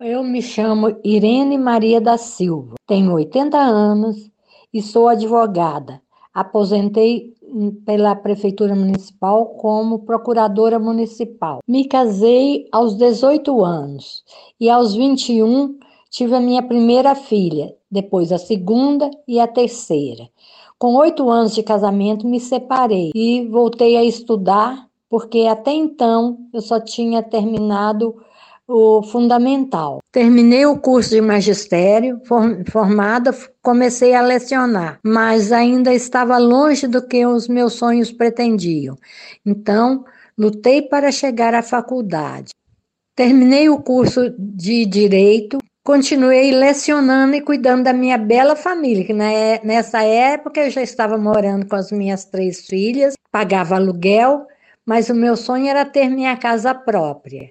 Eu me chamo Irene Maria da Silva, tenho 80 anos e sou advogada. Aposentei pela Prefeitura Municipal como procuradora municipal. Me casei aos 18 anos e aos 21 tive a minha primeira filha, depois a segunda e a terceira. Com oito anos de casamento, me separei e voltei a estudar, porque até então eu só tinha terminado o fundamental. Terminei o curso de magistério, formada, comecei a lecionar, mas ainda estava longe do que os meus sonhos pretendiam. Então, lutei para chegar à faculdade. Terminei o curso de direito continuei lecionando e cuidando da minha bela família, que nessa época eu já estava morando com as minhas três filhas, pagava aluguel, mas o meu sonho era ter minha casa própria.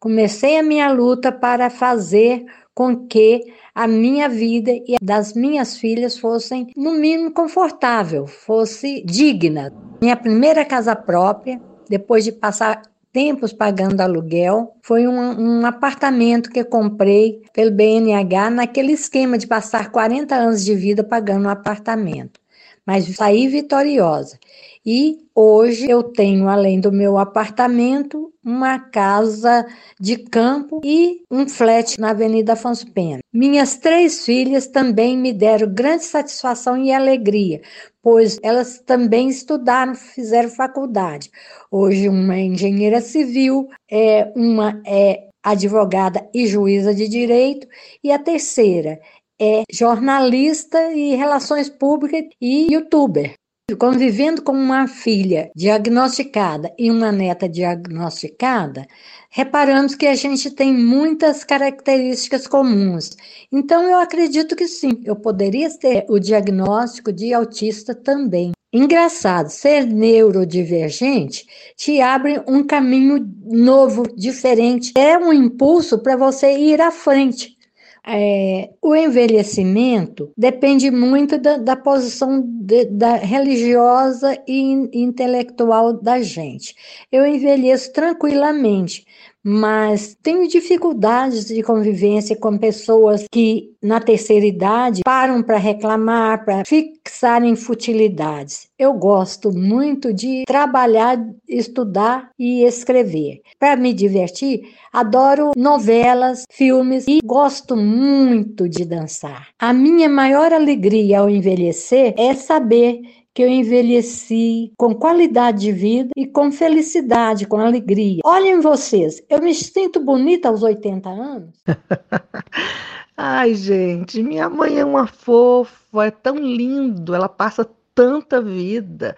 Comecei a minha luta para fazer com que a minha vida e das minhas filhas fossem, no mínimo, confortável, fosse digna. Minha primeira casa própria, depois de passar tempos pagando aluguel. Foi um, um, apartamento que comprei pelo BNH naquele esquema de passar 40 anos de vida pagando um apartamento. Mas saí vitoriosa. E hoje eu tenho, além do meu apartamento, uma casa de campo e um flat na Avenida Afonso Pena. Minhas três filhas também me deram grande satisfação e alegria, pois elas também estudaram, fizeram faculdade. Hoje uma é engenheira civil, é uma é advogada e juíza de direito, e a terceira é jornalista e relações públicas e youtuber. Convivendo com uma filha diagnosticada e uma neta diagnosticada, reparamos que a gente tem muitas características comuns. Então, eu acredito que sim, eu poderia ter o diagnóstico de autista também. Engraçado, ser neurodivergente te abre um caminho novo, diferente. É um impulso para você ir à frente. É, o envelhecimento depende muito da, da posição de, da religiosa e intelectual da gente. Eu envelheço tranquilamente, mas tenho dificuldades de convivência com pessoas que, na terceira idade, param para reclamar, para fixar em futilidades. Eu gosto muito de trabalhar, estudar e escrever. Para me divertir, adoro novelas, filmes e gosto muito de dançar. A minha maior alegria ao envelhecer é saber que eu envelheci com qualidade de vida e com felicidade, com alegria. Olhem vocês, eu me sinto bonita aos 80 anos. Ai, gente, minha mãe é uma fofa, é tão lindo, ela passa tanta vida,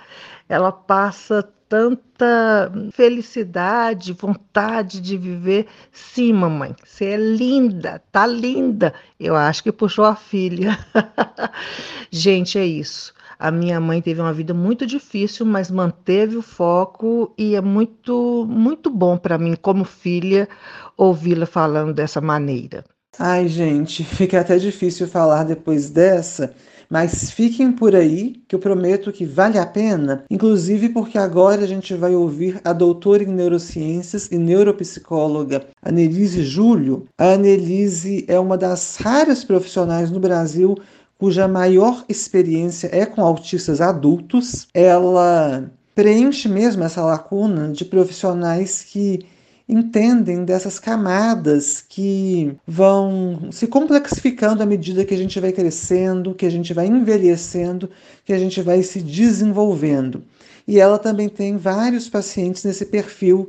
ela passa tanta felicidade, vontade de viver. Sim, mamãe, você é linda, tá linda. Eu acho que puxou a filha. gente, é isso. A minha mãe teve uma vida muito difícil, mas manteve o foco e é muito, muito bom para mim, como filha, ouvi-la falando dessa maneira. Ai, gente, fica até difícil falar depois dessa, mas fiquem por aí, que eu prometo que vale a pena, inclusive porque agora a gente vai ouvir a doutora em neurociências e neuropsicóloga Annelise Júlio. A Annelise é uma das raras profissionais no Brasil cuja maior experiência é com autistas adultos, ela preenche mesmo essa lacuna de profissionais que entendem dessas camadas que vão se complexificando à medida que a gente vai crescendo, que a gente vai envelhecendo, que a gente vai se desenvolvendo. E ela também tem vários pacientes nesse perfil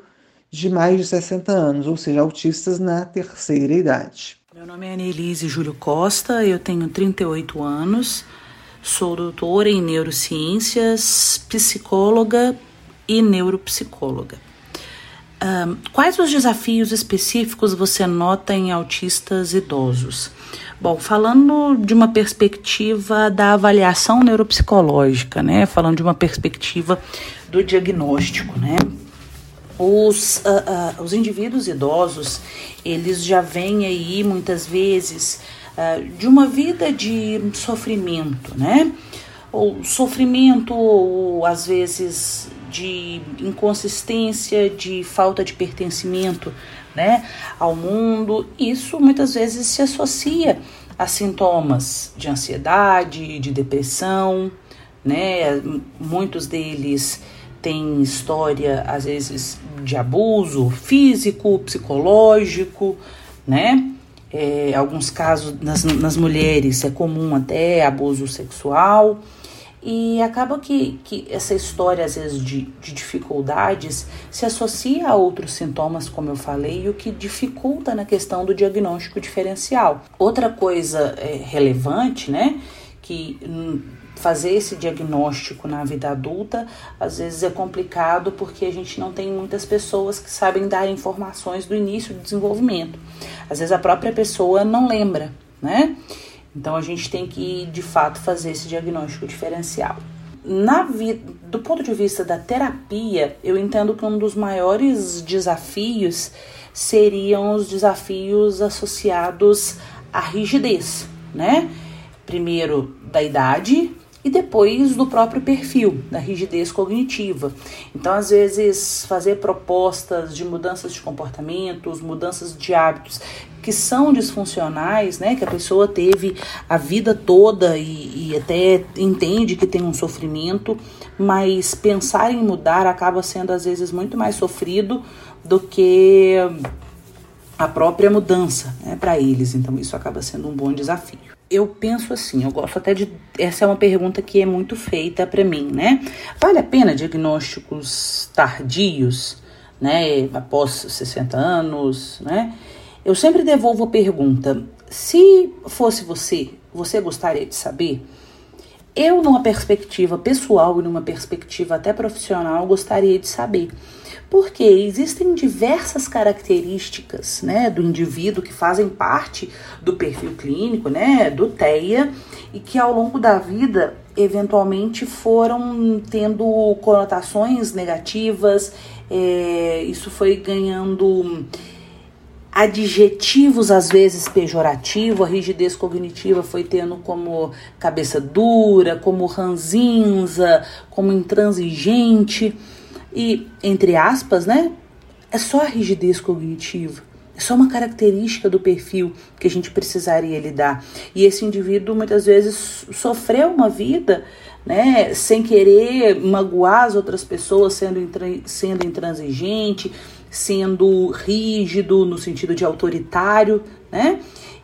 de mais de 60 anos, ou seja, autistas na terceira idade. Meu nome é Annelise Júlio Costa, eu tenho 38 anos, sou doutora em neurociências, psicóloga e neuropsicóloga. Um, quais os desafios específicos você nota em autistas idosos? Bom, falando de uma perspectiva da avaliação neuropsicológica, né? Falando de uma perspectiva do diagnóstico, né? Os, uh, uh, os indivíduos idosos, eles já vêm aí muitas vezes uh, de uma vida de sofrimento, né? Ou sofrimento, ou às vezes de inconsistência, de falta de pertencimento, né, ao mundo. Isso muitas vezes se associa a sintomas de ansiedade, de depressão, né? Muitos deles tem história, às vezes, de abuso físico, psicológico, né? É, alguns casos nas, nas mulheres é comum até abuso sexual. E acaba que, que essa história, às vezes, de, de dificuldades se associa a outros sintomas, como eu falei, e o que dificulta na questão do diagnóstico diferencial. Outra coisa é, relevante, né, que fazer esse diagnóstico na vida adulta, às vezes é complicado porque a gente não tem muitas pessoas que sabem dar informações do início do desenvolvimento. Às vezes a própria pessoa não lembra, né? Então a gente tem que de fato fazer esse diagnóstico diferencial. Na vida, do ponto de vista da terapia, eu entendo que um dos maiores desafios seriam os desafios associados à rigidez, né? Primeiro da idade, e depois do próprio perfil, da rigidez cognitiva. Então, às vezes, fazer propostas de mudanças de comportamentos, mudanças de hábitos que são disfuncionais, né, que a pessoa teve a vida toda e, e até entende que tem um sofrimento, mas pensar em mudar acaba sendo às vezes muito mais sofrido do que a própria mudança né, para eles. Então, isso acaba sendo um bom desafio eu penso assim, eu gosto até de. Essa é uma pergunta que é muito feita para mim, né? Vale a pena diagnósticos tardios, né? Após 60 anos, né? Eu sempre devolvo a pergunta: se fosse você, você gostaria de saber? Eu, numa perspectiva pessoal e numa perspectiva até profissional, gostaria de saber porque existem diversas características né, do indivíduo que fazem parte do perfil clínico, né, do TEA, e que ao longo da vida eventualmente foram tendo conotações negativas, é, isso foi ganhando adjetivos às vezes pejorativos, a rigidez cognitiva foi tendo como cabeça dura, como ranzinza, como intransigente. E, entre aspas, né? É só a rigidez cognitiva. É só uma característica do perfil que a gente precisaria lidar. E esse indivíduo muitas vezes sofreu uma vida, né, sem querer magoar as outras pessoas, sendo, sendo intransigente, sendo rígido no sentido de autoritário, né?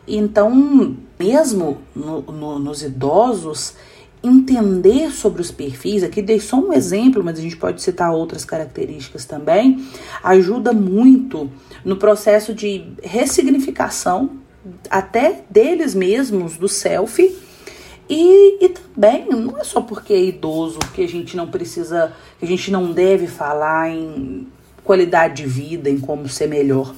Então, mesmo no, no, nos idosos, entender sobre os perfis, aqui dei só um exemplo, mas a gente pode citar outras características também, ajuda muito no processo de ressignificação até deles mesmos, do self. E, e também não é só porque é idoso que a gente não precisa, que a gente não deve falar em qualidade de vida, em como ser melhor.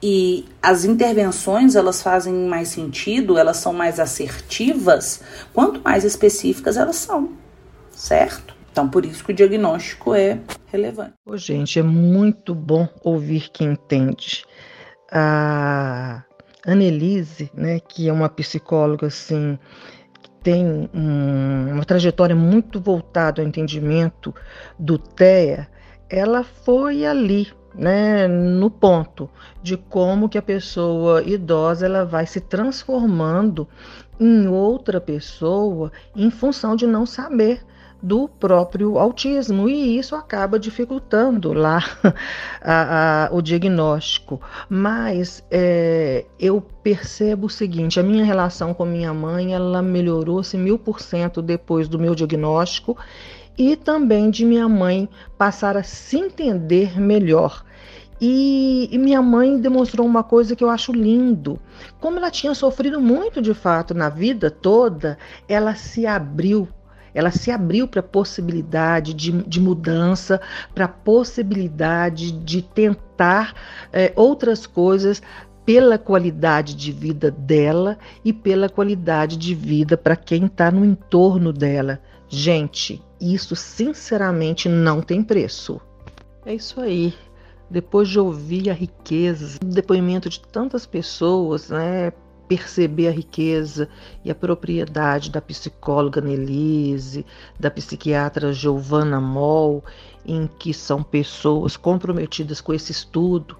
E as intervenções elas fazem mais sentido, elas são mais assertivas, quanto mais específicas elas são, certo? Então, por isso que o diagnóstico é relevante. Ô, gente, é muito bom ouvir quem entende. A Annelise, né, que é uma psicóloga assim, que tem um, uma trajetória muito voltada ao entendimento do TEA, ela foi ali, né, no ponto de como que a pessoa idosa ela vai se transformando em outra pessoa em função de não saber do próprio autismo e isso acaba dificultando lá a, a, o diagnóstico. Mas é, eu percebo o seguinte: a minha relação com minha mãe ela melhorou-se mil por cento depois do meu diagnóstico e também de minha mãe passar a se entender melhor. E, e, minha mãe demonstrou uma coisa que eu acho lindo. Como ela tinha sofrido muito de fato na vida toda, ela se abriu. Ela se abriu para a possibilidade de, de mudança, para a possibilidade de tentar é, outras coisas pela qualidade de vida dela e pela qualidade de vida para quem está no entorno dela. Gente, isso sinceramente não tem preço. É isso aí. Depois de ouvir a riqueza, o depoimento de tantas pessoas, né, perceber a riqueza e a propriedade da psicóloga Nelise, da psiquiatra Giovanna Moll, em que são pessoas comprometidas com esse estudo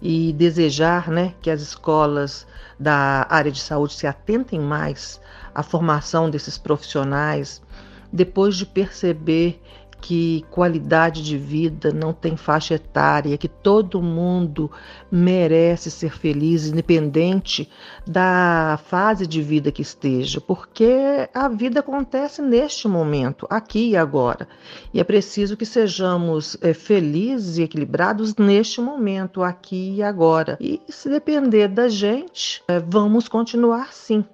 e desejar né, que as escolas da área de saúde se atentem mais à formação desses profissionais depois de perceber que qualidade de vida não tem faixa etária, que todo mundo merece ser feliz, independente da fase de vida que esteja, porque a vida acontece neste momento, aqui e agora. E é preciso que sejamos é, felizes e equilibrados neste momento, aqui e agora. E se depender da gente, é, vamos continuar sim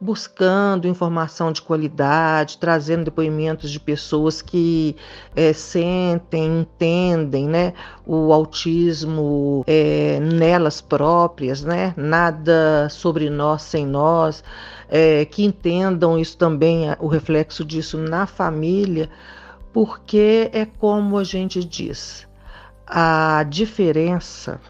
buscando informação de qualidade, trazendo depoimentos de pessoas que é, sentem, entendem né, o autismo é, nelas próprias, né, nada sobre nós sem nós, é, que entendam isso também, o reflexo disso na família, porque é como a gente diz, a diferença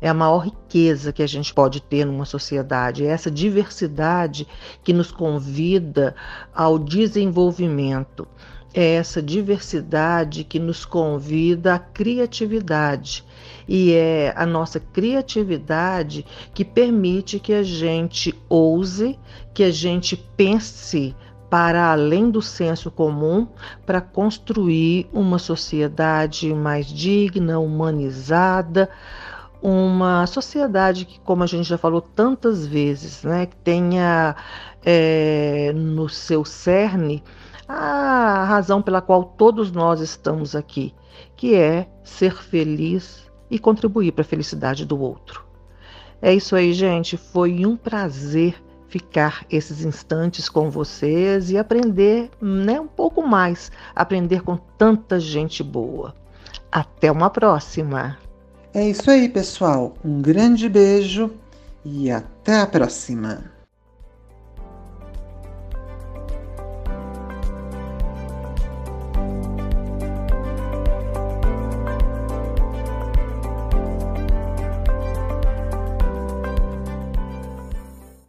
é a maior riqueza que a gente pode ter numa sociedade, é essa diversidade que nos convida ao desenvolvimento, é essa diversidade que nos convida à criatividade. E é a nossa criatividade que permite que a gente ouse, que a gente pense para além do senso comum para construir uma sociedade mais digna, humanizada, uma sociedade que, como a gente já falou tantas vezes, né, que tenha é, no seu cerne a razão pela qual todos nós estamos aqui, que é ser feliz e contribuir para a felicidade do outro. É isso aí, gente. Foi um prazer ficar esses instantes com vocês e aprender né, um pouco mais, aprender com tanta gente boa. Até uma próxima! É isso aí, pessoal. Um grande beijo e até a próxima!